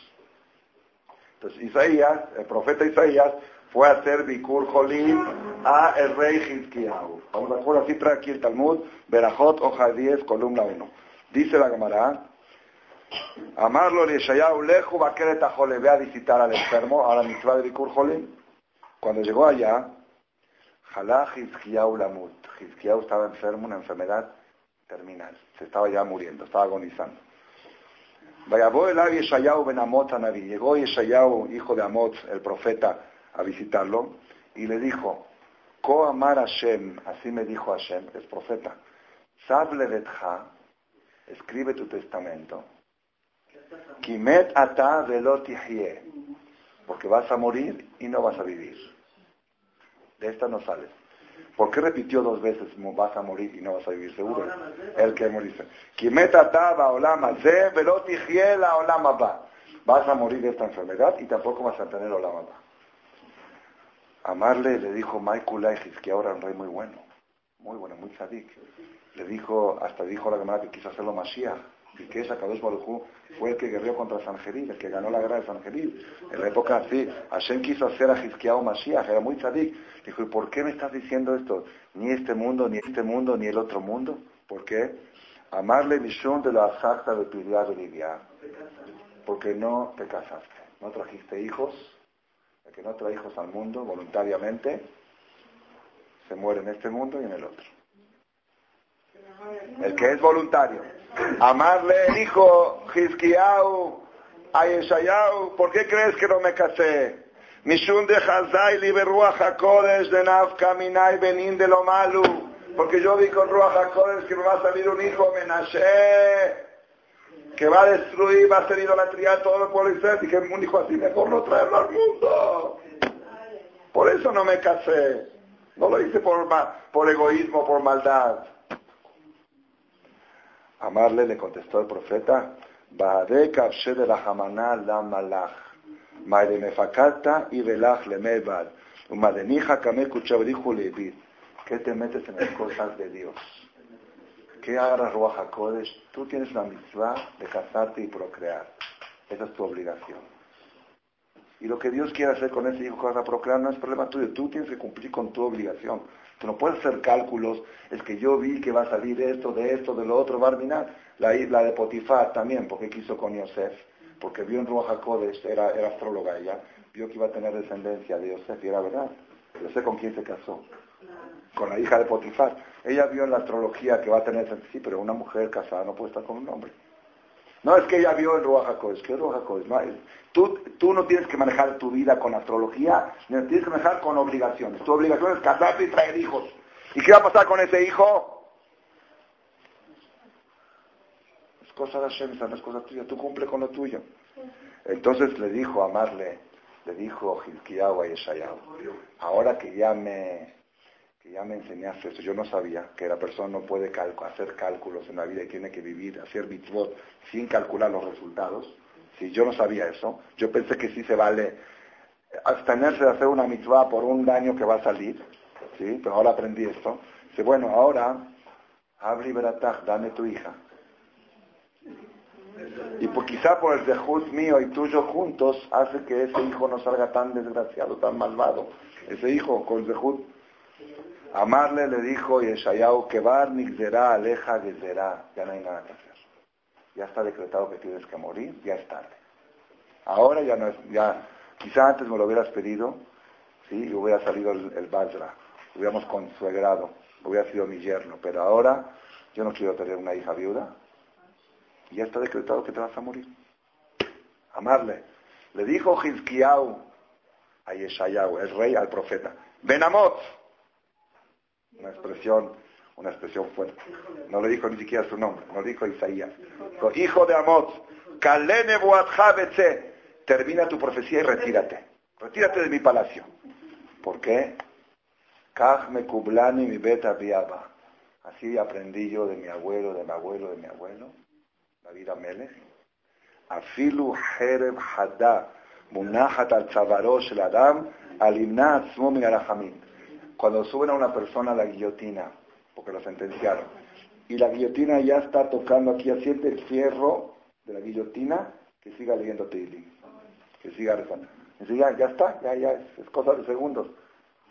Entonces Isaías, el profeta Isaías, fue a hacer Bikur Jolín a el rey Hizkiyahu. Vamos a poner así, trae aquí el Talmud, Berajot, hoja 10, columna 1. Dice la Gemara, Amarlo Yeshayahu leju jole, ve a visitar al enfermo, a la mitzvah de Bikur Jolín. Cuando llegó allá, Jalá Hizkiyahu Lamut. Hizkiyahu estaba enfermo, una enfermedad terminal. Se estaba ya muriendo, estaba agonizando. Vayabó el Yeshayahu ben Amot Naví. Llegó Yeshayahu, hijo de Amot, el profeta, a visitarlo y le dijo, Ko Amar Hashem, así me dijo Hashem, es profeta, Sable Betja, escribe tu testamento, Kimet ata velotihye, porque vas a morir y no vas a vivir. De esta no sales. ¿Por qué repitió dos veces vas a morir y no vas a vivir seguro? El que dice, Kimet ata olama ze velotihye la olama. Vas a morir de esta enfermedad y tampoco vas a tener olama ba. Amarle le dijo Michael que ahora es un rey muy bueno, muy bueno, muy sadik. Le dijo, hasta dijo la Gemara que quiso hacerlo Mashiach, y que esa Kadosh Baruj fue el que guerreó contra Sanjeril, el que ganó la guerra de Sanjeril. En la época así, Hashem quiso hacer a Hizkiyahu Mashiach, era muy sadik. Dijo, ¿y por qué me estás diciendo esto? Ni este mundo, ni este mundo, ni el otro mundo. ¿Por qué? Amarle Mishun de la Azakta de Piria de. Porque no te casaste, no trajiste hijos, El que no trae hijos al mundo voluntariamente, se muere en este mundo y en el otro. El que es voluntario. Amarle dijo Hizkiyahu a Yeshayahu, ¿por qué crees que no me casé? Mishun de Hazai liberuach HaKodesh de Nafka Minai Benin de lo malu. Porque yo vi con Ruach HaKodesh que me va a salir un hijo Menashe que va a destruir, va a hacer idolatría a todo el pueblo Israel. Dije, un hijo así mejor no traerlo al mundo. Por eso no me casé. No lo hice por, por egoísmo, por maldad. Amarle le contestó el profeta, de la Hamaná la malach, mefakata y velach le mevad, umadenija kame kuchavrihu. ¿Qué te metes en las cosas de Dios? ¿Qué agarras Ruach HaKodesh? Tú tienes la mitzvah de casarte y procrear. Esa es tu obligación. Y lo que Dios quiere hacer con ese hijo que vas a procrear no es problema tuyo. Tú tienes que cumplir con tu obligación. Tú no puedes hacer cálculos. Es que yo vi que va a salir esto, de esto, de lo otro, va a terminar. La, la de Potifar también, porque quiso con Yosef. Porque vio en Ruach HaKodesh, era, era astróloga ella, vio que iba a tener descendencia de Yosef y era verdad. Yo sé con quién se casó con la hija de Potifar. Ella vio en la astrología que va a tener, sí, pero una mujer casada no puede estar con un hombre. No es que ella vio en Ruach es que Ruach no, tú, tú no tienes que manejar tu vida con astrología, tienes que manejar con obligaciones. Tu obligación es casarte y traer hijos. ¿Y qué va a pasar con ese hijo? Es cosa de Hashem, no es cosa tuya, tú cumple con lo tuyo. Entonces le dijo a Marle, le dijo Gilkiyahu a Yeshayahu, ahora que ya me ya me enseñaste eso. Yo no sabía que la persona no puede hacer cálculos en la vida y tiene que vivir, hacer mitzvot sin calcular los resultados. Si yo no sabía eso, yo pensé que sí se vale abstenerse de hacer una mitzvah por un daño que va a salir. ¿sí? Pero ahora aprendí esto. Dice, bueno, ahora, Abri Beratach, dame tu hija. Y por, quizá por el dejud mío y tuyo juntos hace que ese hijo no salga tan desgraciado, tan malvado. Ese hijo con el dejud Amarle le dijo Yeshayahu que bar nigzera aleja gezerá. Ya no hay nada que hacer. Ya está decretado que tienes que morir, ya es tarde. Ahora ya no es, ya, quizá antes me lo hubieras pedido, ¿sí? Y hubiera salido el, el Basra, hubiéramos consuegrado, hubiera sido mi yerno, pero ahora yo no quiero tener una hija viuda. Ya está decretado que te vas a morir. Amarle. Le dijo Hizkiyahu a Yeshayahu, el rey, al profeta, Benamot, una expresión, una expresión fuerte. No le dijo ni siquiera su nombre, no dijo Isaías. Dijo, hijo de Amot, Kalene termina tu profecía y retírate. Retírate de mi palacio. ¿Por qué? me kublani mi beta viaba. Así aprendí yo de mi abuelo, de mi abuelo, de mi abuelo, David Amelech. Afilu hereb hada, munahat al tzavarosh el adam, alimna atzmo min cuando suben a una persona a la guillotina, porque lo sentenciaron, y la guillotina ya está tocando aquí, asiente el fierro de la guillotina, que siga leyendo Teilim, que siga rezando. Ya, ya está, ya, ya, es, cosa de segundos.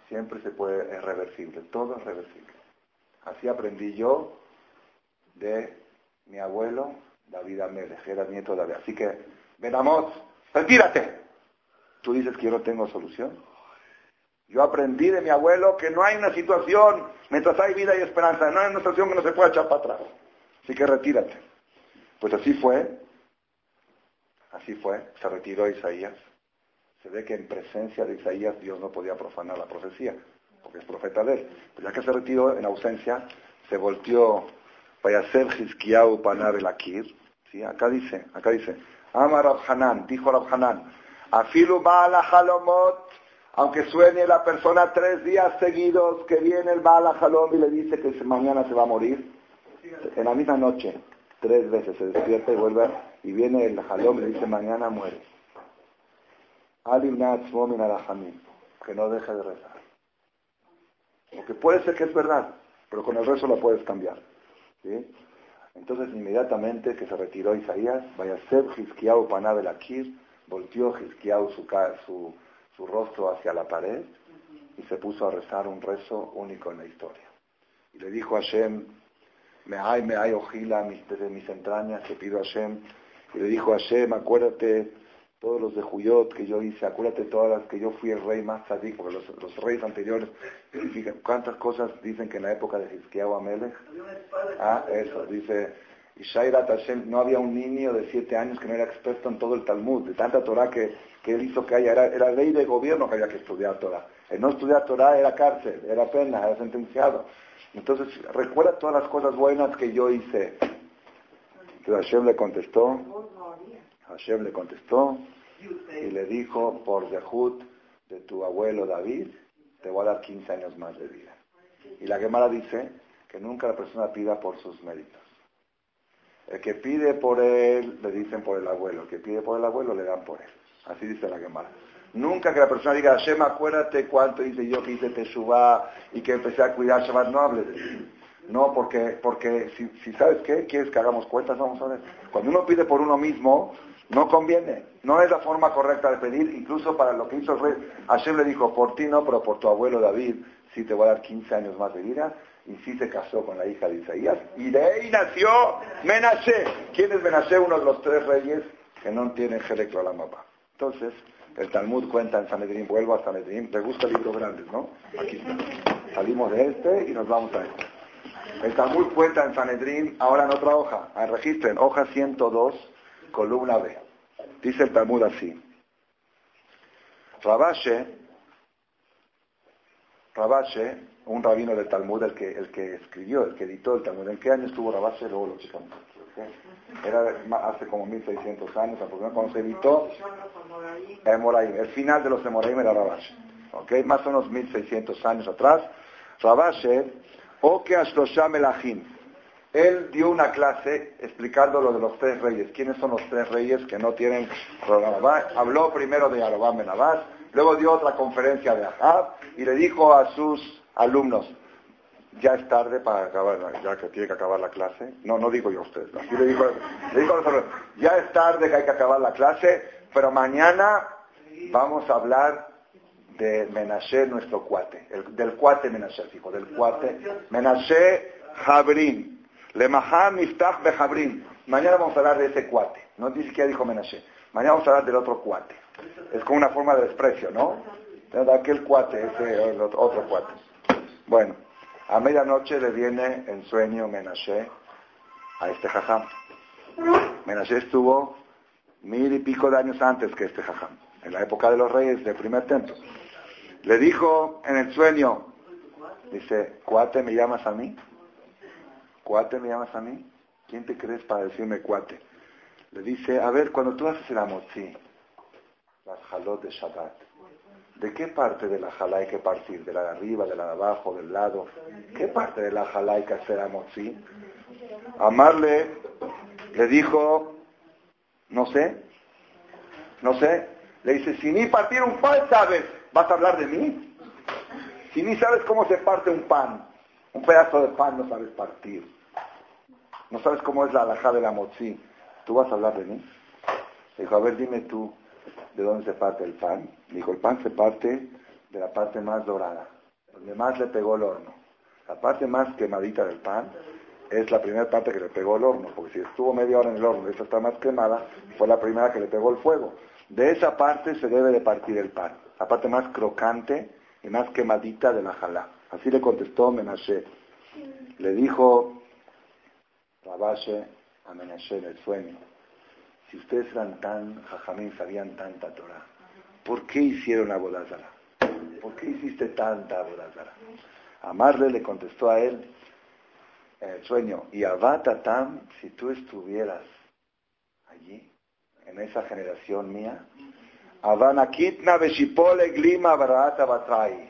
Siempre se puede, es reversible, todo es reversible. Así aprendí yo de mi abuelo, David Amélez, era nieto de David. Así que, venamos, retírate. Tú dices que yo no tengo solución. Yo aprendí de mi abuelo que no hay una situación, mientras hay vida y esperanza, no hay una situación que no se pueda echar para atrás. Así que retírate. Pues así fue, así fue, se retiró Isaías. Se ve que en presencia de Isaías Dios no podía profanar la profecía, porque es profeta de él. Pues ya que se retiró en ausencia, se volteó para hacer Hizkiyahu Panar el Akir. Acá dice, acá dice, Amar Hanan, dijo Hanan, Afilu Baala Halomot aunque suene la persona tres días seguidos que viene el Baal Jalom y le dice que mañana se va a morir, en la misma noche, tres veces se despierta y vuelve, y viene el Jalom y le dice mañana muere. que no deje de rezar. Porque puede ser que es verdad, pero con el rezo la puedes cambiar. Entonces inmediatamente que se retiró Isaías, vaya ser Hizkiyahu Paná Akir, volteó Hizkiyahu su, su su rostro hacia la pared y se puso a rezar un rezo único en la historia. Y le dijo a Hashem, me hay, me hay ojila desde mis entrañas, te pido a Hashem. Y le dijo a Hashem, acuérdate todos los de Juyot que yo hice, acuérdate todas las que yo fui el rey más sadik, porque los, reyes anteriores, ¿cuántas cosas dicen que en la época de Hizkiyahu Amelech? Ah, eso, dice, no había un niño de siete años que no era experto en todo el Talmud, de tanta Torah que, que él hizo que haya, era, era ley de gobierno que había que estudiar Torah. El no estudiar Torah era cárcel, era pena, era sentenciado. Entonces, recuerda todas las cosas buenas que yo hice. Entonces Hashem le contestó, Hashem le contestó y le dijo, por dejud de tu abuelo David, te voy a dar 15 años más de vida. Y la Gemara dice que nunca la persona pida por sus méritos. El que pide por él, le dicen por el abuelo. El que pide por el abuelo, le dan por él. Así dice la Gemara. Nunca que la persona diga, Hashem, acuérdate cuánto hice yo que hice Teshuvah y que empecé a cuidar Shabbat, no hables de eso. No, porque, porque si, si, sabes qué, quieres que hagamos cuentas, vamos a ver. Cuando uno pide por uno mismo, no conviene. No es la forma correcta de pedir, incluso para lo que hizo el rey. Hashem le dijo, por ti no, pero por tu abuelo David, sí te voy a dar 15 años más de vida. Y sí se casó con la hija de Isaías. Y de ahí nació Menashe. ¿Quién es Menashe? Uno de los tres reyes que no tienen Jereclo a la mapa. Entonces, el Talmud cuenta en Sanedrín, vuelvo a Sanedrín, te gusta libros grandes, ¿no? Aquí está. Salimos de este y nos vamos a este. El Talmud cuenta en Sanedrín, ahora en otra hoja, registren, hoja 102, columna B. Dice el Talmud así. Rabashe, Rabashe, un rabino del Talmud, el que, el que escribió, el que editó el Talmud. ¿En qué año estuvo Rabashe? Luego lo checamos. Era hace como 1600 años, cuando se editó Emoraim. El final de los Emoraim era Rabashe. ¿Okay? Más o menos 1600 años atrás. Rabashe, o que Ashlosha Melahim él dio una clase explicando lo de los tres reyes. ¿Quiénes son los tres reyes que no tienen programa? Habló primero de Arabán Benabás, luego dio otra conferencia de Ahab y le dijo a sus alumnos, ya es tarde para acabar, ya que tiene que acabar la clase. No, no digo yo a ustedes. Le digo, le digo a los alumnos, ya es tarde que hay que acabar la clase, pero mañana vamos a hablar de Menashe, nuestro cuate, del cuate Menashe, hijo, del cuate Menashe Jabrin. Le Miftach Bejabrin. Mañana vamos a hablar de ese cuate. No dice que ya dijo Menashe. Mañana vamos a hablar del otro cuate. Es como una forma de desprecio, ¿no? De aquel cuate, ese otro cuate. Bueno, a medianoche le viene en sueño Menashe a este jajam. Menashe estuvo mil y pico de años antes que este jajam, en la época de los reyes del primer templo. Le dijo en el sueño, dice, cuate, ¿me llamas a mí? ¿Cuate me llamas a mí? ¿Quién te crees para decirme cuate? Le dice, a ver, cuando tú haces el amotzi, las jalot de Shabbat, ¿de qué parte de la jalá hay que partir? ¿De la de arriba, de la de abajo, del lado? ¿Qué parte de la jalá hay que hacer amotzi? Amarle le dijo, no sé, no sé. Le dice, si ni partir un pan sabes, ¿vas a hablar de mí? Si ni sabes cómo se parte un pan, un pedazo de pan no sabes partir. No sabes cómo es la alhaja de la motzi. ¿Tú vas a hablar de mí? Dijo, a ver, dime tú, ¿de dónde se parte el pan? Dijo, el pan se parte de la parte más dorada, donde más le pegó el horno. La parte más quemadita del pan es la primera parte que le pegó el horno, porque si estuvo media hora en el horno y esa está más quemada, fue la primera que le pegó el fuego. De esa parte se debe de partir el pan, la parte más crocante y más quemadita de la jalá. Así le contestó Menashe. Le dijo, Rabashe a Menashe en el sueño. Si ustedes eran tan, Jajamín, sabían tanta Torah, ¿por qué hicieron Abodazara? ¿Por qué hiciste tanta Abodazara? Amarle le contestó a él en el sueño, y Abatatam, si tú estuvieras allí, en esa generación mía, Avanakitna Beshipole Glima Barata Batrai,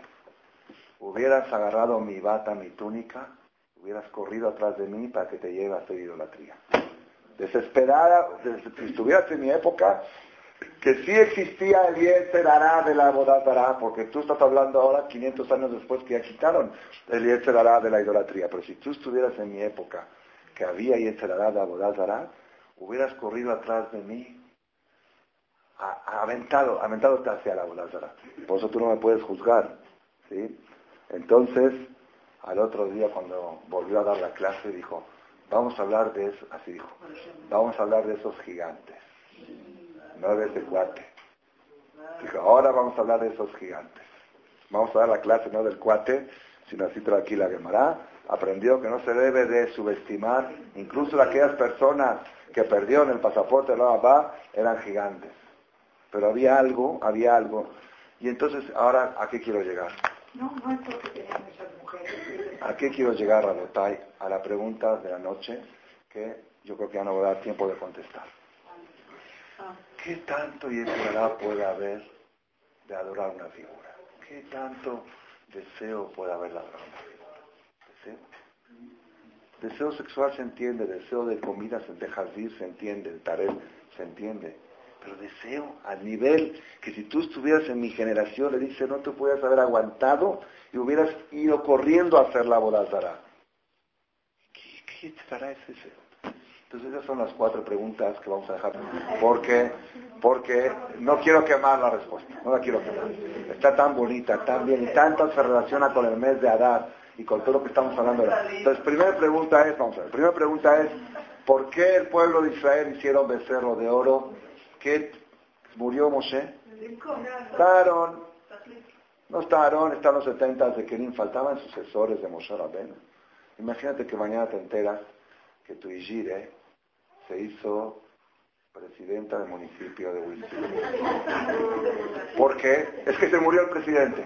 hubieras agarrado mi bata, mi túnica, hubieras corrido atrás de mí para que te lleve a hacer idolatría. Desesperada, si estuvieras en mi época, que sí existía el Yetzerará de la Bodazara, porque tú estás hablando ahora 500 años después que ya quitaron el Yetzerará de la idolatría, pero si tú estuvieras en mi época, que había Yetzerará de la Bodazara, hubieras corrido atrás de mí, aventado, aventado hacia la Bodazara. Por eso tú no me puedes juzgar, ¿sí? Entonces, al otro día cuando volvió a dar la clase dijo, vamos a hablar de eso, así dijo, vamos a hablar de esos gigantes. no de ese cuate. Dijo, ahora vamos a hablar de esos gigantes. Vamos a dar la clase no del cuate, sino así aquí la Gemara. Aprendió que no se debe de subestimar, incluso aquellas personas que perdieron el pasaporte de la eran gigantes. Pero había algo, había algo. Y entonces, ahora, ¿a qué quiero llegar? No, no es porque tenían esas mujeres. ¿A qué quiero llegar, Rabotay? A la pregunta de la noche que yo creo que ya no voy a dar tiempo de contestar. ¿Qué tanto y puede haber de adorar una figura? ¿Qué tanto deseo puede haber de adorar una figura? ¿Deseo? Deseo sexual se entiende, deseo de comida, de jazir se entiende, de tarel se entiende. Pero deseo a nivel que si tú estuvieras en mi generación, le dice, no te puedas haber aguantado y hubieras ido corriendo a hacer la bodazara. ¿Qué, qué estará ese deseo? Entonces esas son las cuatro preguntas que vamos a dejar. Porque, porque no quiero quemar la respuesta, no la quiero quemar. Está tan bonita, tan bien, y tanto se relaciona con el mes de Adar y con todo lo que estamos hablando. Entonces, primera pregunta es, vamos a ver, primera pregunta es, ¿por qué el pueblo de Israel hicieron becerro de oro? ¿Qué murió Moshe? Estaron, no estaron, están los 70 de Kerim, faltaban sucesores de Moshe Rabbeinu. Imagínate que mañana te enteras que tu Igire se hizo presidenta del municipio de Huitzil. ¿Por qué? Es que se murió el presidente.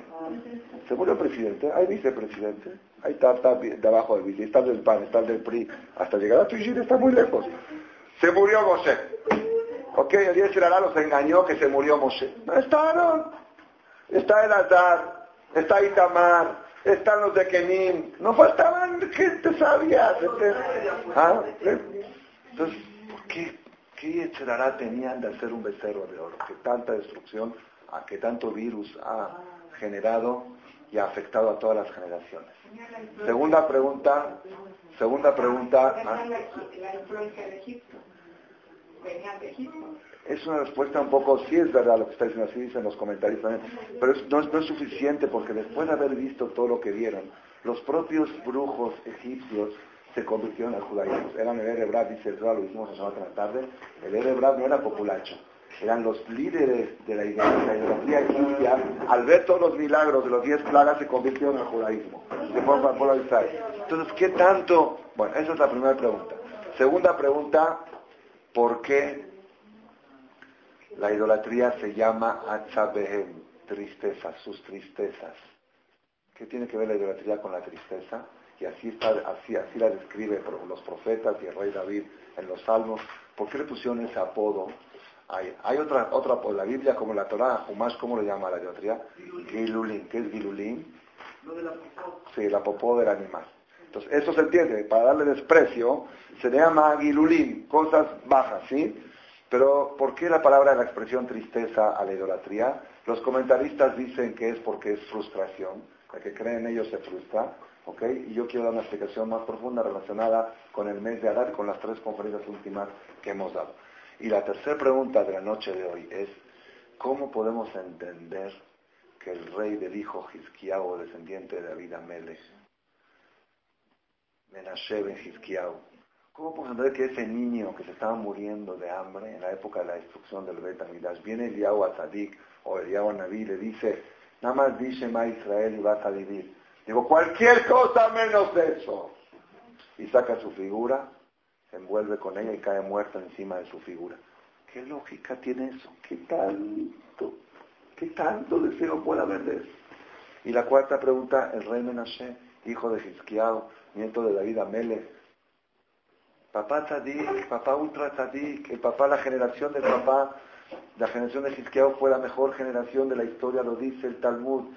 Se murió el presidente, hay vicepresidente, ahí está, está de abajo del vice, está del PAN, está del PRI, hasta llegar a Tuigir está muy lejos. Se murió Moshe. Ok, el de Serará los engañó que se murió Moshe. No estaron. Está el Azar, está Itamar, están los de Kenim. No faltaban gente sabia. ¿Ah? Entonces, ¿qué, qué tenían de hacer un becerro de oro? Que tanta destrucción, a que tanto virus ha generado y ha afectado a todas las generaciones. Segunda pregunta, segunda pregunta. ¿ah? Es una respuesta un poco, sí es verdad lo que está diciendo, así dicen los comentarios también, pero no, no, es suficiente porque después de haber visto todo lo que vieron, los propios brujos egipcios se convirtieron al judaísmo. Eran el Erebrad, dice el lo hicimos la tarde, el Erebrad no era populacho, eran los líderes de la idolatría egipcia, al ver todos los milagros de los diez plagas se convirtieron al judaísmo, se fueron. Entonces, ¿qué tanto? Bueno, esa es la primera pregunta. Segunda pregunta, ¿por qué la idolatría se llama Atzabehem, tristezas, sus tristezas? ¿Qué tiene que ver la idolatría con la tristeza? y así, está, así, así la describe los profetas y el rey David en los salmos. ¿Por qué le pusieron ese apodo? Hay, hay otra, otra por la Biblia, como la Torah, más ¿cómo le llama la idolatría? Gilulín. ¿Qué es Gilulín? Sí, la popó del animal. Entonces, eso se entiende. Para darle desprecio, se le llama Gilulín, cosas bajas, ¿sí? Pero, ¿por qué la palabra, la expresión tristeza a la idolatría? Los comentaristas dicen que es porque es frustración. El que cree en ellos se frustra. Y yo quiero dar una explicación más profunda relacionada con el mes de Adar, con las tres conferencias últimas que hemos dado. Y la tercera pregunta de la noche de hoy es, ¿cómo podemos entender que el rey del hijo Hizkiyahu, descendiente de David Amelech, Menashe ben Hizkiyahu, ¿cómo podemos entender que ese niño que se estaba muriendo de hambre en la época de la destrucción del Bet Amidash, viene Eliyahu a Sadik o Eliyahu a Naví le dice, nada más dice Ma Israel y vas a vivir. Digo, cualquier cosa menos eso. Y saca su figura, se envuelve con ella y cae muerto encima de su figura. ¿Qué lógica tiene eso? ¿Qué tanto? ¿Qué tanto deseo puede haber? Y la cuarta pregunta, el rey Menashe, hijo de Hizkiao, nieto de David Amele. Papá Tzadik, papá Ultra Tzadik, el papá, la generación del papá la generación de Hizkiyahu fue la mejor generación de la historia, lo dice el Talmud.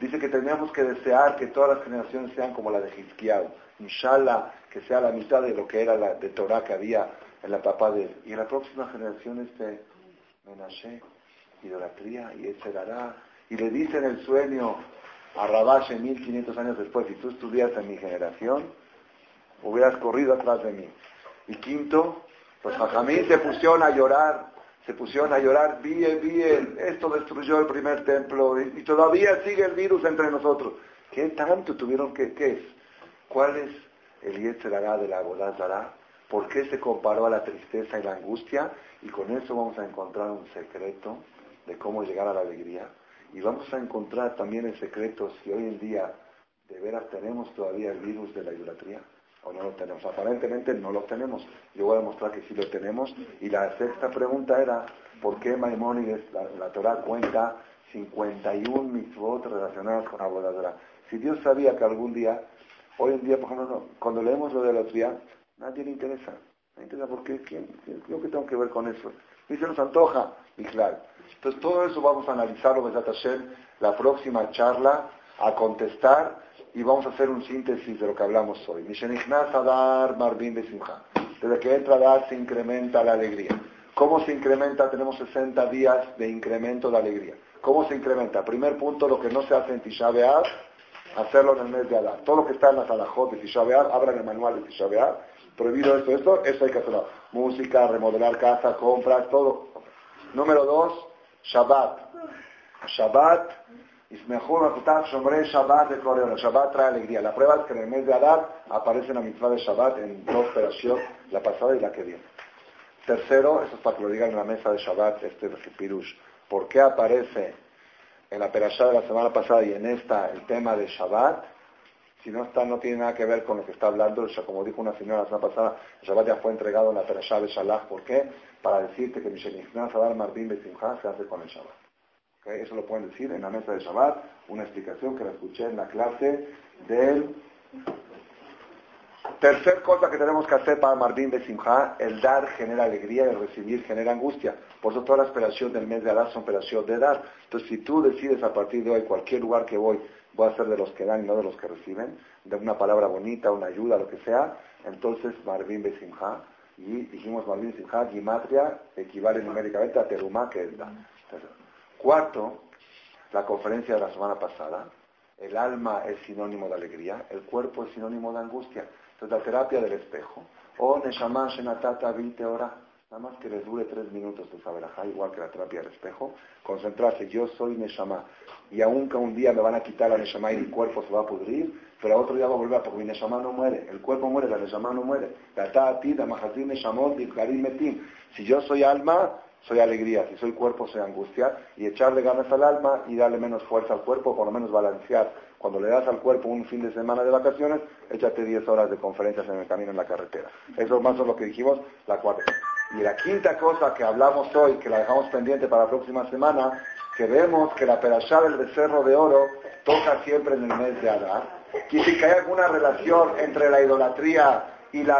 Dice que tenemos que desear que todas las generaciones sean como la de Hizkiyahu. Inshallah, que sea la mitad de lo que era la de Torah que había en la papá de él. Y en la próxima generación este Menashe, idolatría y etcétera. Y le dice en el sueño a Rabash 1500 años después, si tú estuvieras en mi generación, hubieras corrido atrás de mí. Y quinto, los hajamí se pusieron a llorar, se pusieron a llorar, bien, bien, esto destruyó el primer templo y, todavía sigue el virus entre nosotros. ¿Qué tanto tuvieron que, qué es? ¿Cuál es el Yetzerará de la Dará? por qué se comparó a la tristeza y la angustia, y con eso vamos a encontrar un secreto de cómo llegar a la alegría. Y vamos a encontrar también el secreto si hoy en día de veras tenemos todavía el virus de la idolatría o no lo tenemos. Aparentemente no lo tenemos. Yo voy a demostrar que sí lo tenemos. Y la sexta pregunta era, ¿por qué Maimónides, la, la Torah cuenta 51 mitzvot relacionadas con la voladora? Si Dios sabía que algún día, hoy en día, por ejemplo, cuando leemos lo de la idolatría, nadie le interesa. No interesa porque ¿quién, lo que tengo que ver con eso? Y se nos antoja, y claro. Entonces todo eso vamos a analizarlo, Besat la próxima charla, a contestar y vamos a hacer un síntesis de lo que hablamos hoy. Desde que entra Adar se incrementa la alegría. ¿Cómo se incrementa? Tenemos 60 días de incremento de alegría. ¿Cómo se incrementa? Primer punto, lo que no se hace en Tisha hacerlo en el mes de Adar. Todo lo que está en las alajot de Tisha abran el manual de Tisha prohibido esto, esto, eso hay que hacerlo. Música, remodelar casa, compras, todo. Número dos, Shabbat. Shabbat y mejor sobre Shabbat de Coreano. Shabbat trae alegría. La prueba es que en el mes de Adar aparece la mitzvah de Shabbat en dos operaciones, la pasada y la que viene. Tercero, eso es para que lo digan en la mesa de Shabbat, este Pirush. ¿Por qué aparece en la perashá de la semana pasada y en esta el tema de Shabbat? Si no está, no tiene nada que ver con lo que está hablando, como dijo una señora la semana pasada, el Shabbat ya fue entregado en la perashá de Shalach. ¿Por qué? Para decirte que Mishenich Sadar Martín Besimha se hace con el Shabbat. Eso lo pueden decir en la mesa de Shabbat, una explicación que la escuché en la clase del... Tercer cosa que tenemos que hacer para Martín de Simha, el dar genera alegría y el recibir genera angustia. Por eso toda la esperación del mes de Adar son operación de dar. Entonces si tú decides a partir de hoy, cualquier lugar que voy, voy a ser de los que dan y no de los que reciben, de una palabra bonita, una ayuda, lo que sea, entonces Marvin Besimha, y dijimos Marvin Besimha, Gimatria, equivale numéricamente a Terumá, que es. Cuarto, la conferencia de la semana pasada, el alma es sinónimo de alegría, el cuerpo es sinónimo de angustia. Entonces la terapia del espejo, o Neshama Shenatata 20 horas, nada más que les dure tres minutos de saber igual que la terapia del espejo, concentrarse, yo soy Neshama, y aunque un día me van a quitar la Neshama y mi cuerpo se va a pudrir, pero otro día va a volver, porque mi Neshama no muere, el cuerpo muere, la Neshama no muere, la Tati, la Neshamot, Metim. Si yo soy alma, soy alegría, si soy cuerpo soy angustia, y echarle ganas al alma y darle menos fuerza al cuerpo, por lo menos balancear. Cuando le das al cuerpo un fin de semana de vacaciones, échate 10 horas de conferencias en el camino en la carretera. Eso más o lo que dijimos la cuarta. Y la quinta cosa que hablamos hoy, que la dejamos pendiente para la próxima semana, que vemos que la perashá del becerro de oro toca siempre en el mes de Adar. Y si hay alguna relación entre la idolatría y la,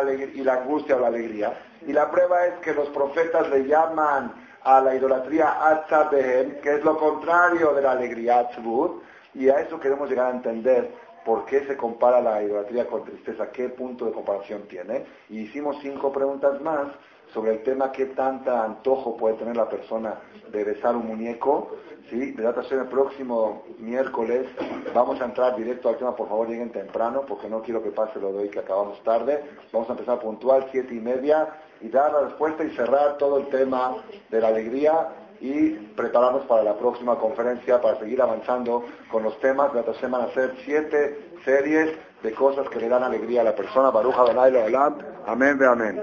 angustia o la alegría. Y la prueba es que los profetas le llaman a la idolatría Atzabehem, que es lo contrario de la alegría Atzbut, y a eso queremos llegar a entender por qué se compara la idolatría con tristeza, qué punto de comparación tiene. Y hicimos cinco preguntas más sobre el tema qué tanta antojo puede tener la persona de besar un muñeco. ¿sí? De data el próximo miércoles vamos a entrar directo al tema, por favor lleguen temprano, porque no quiero que pase lo de hoy que acabamos tarde. Vamos a empezar puntual, siete y media, y dar la respuesta y cerrar todo el tema de la alegría y prepararnos para la próxima conferencia para seguir avanzando con los temas. De esta semana hacer siete series de cosas que le dan alegría a la persona. Baruja Adonai Amén Amém, amém.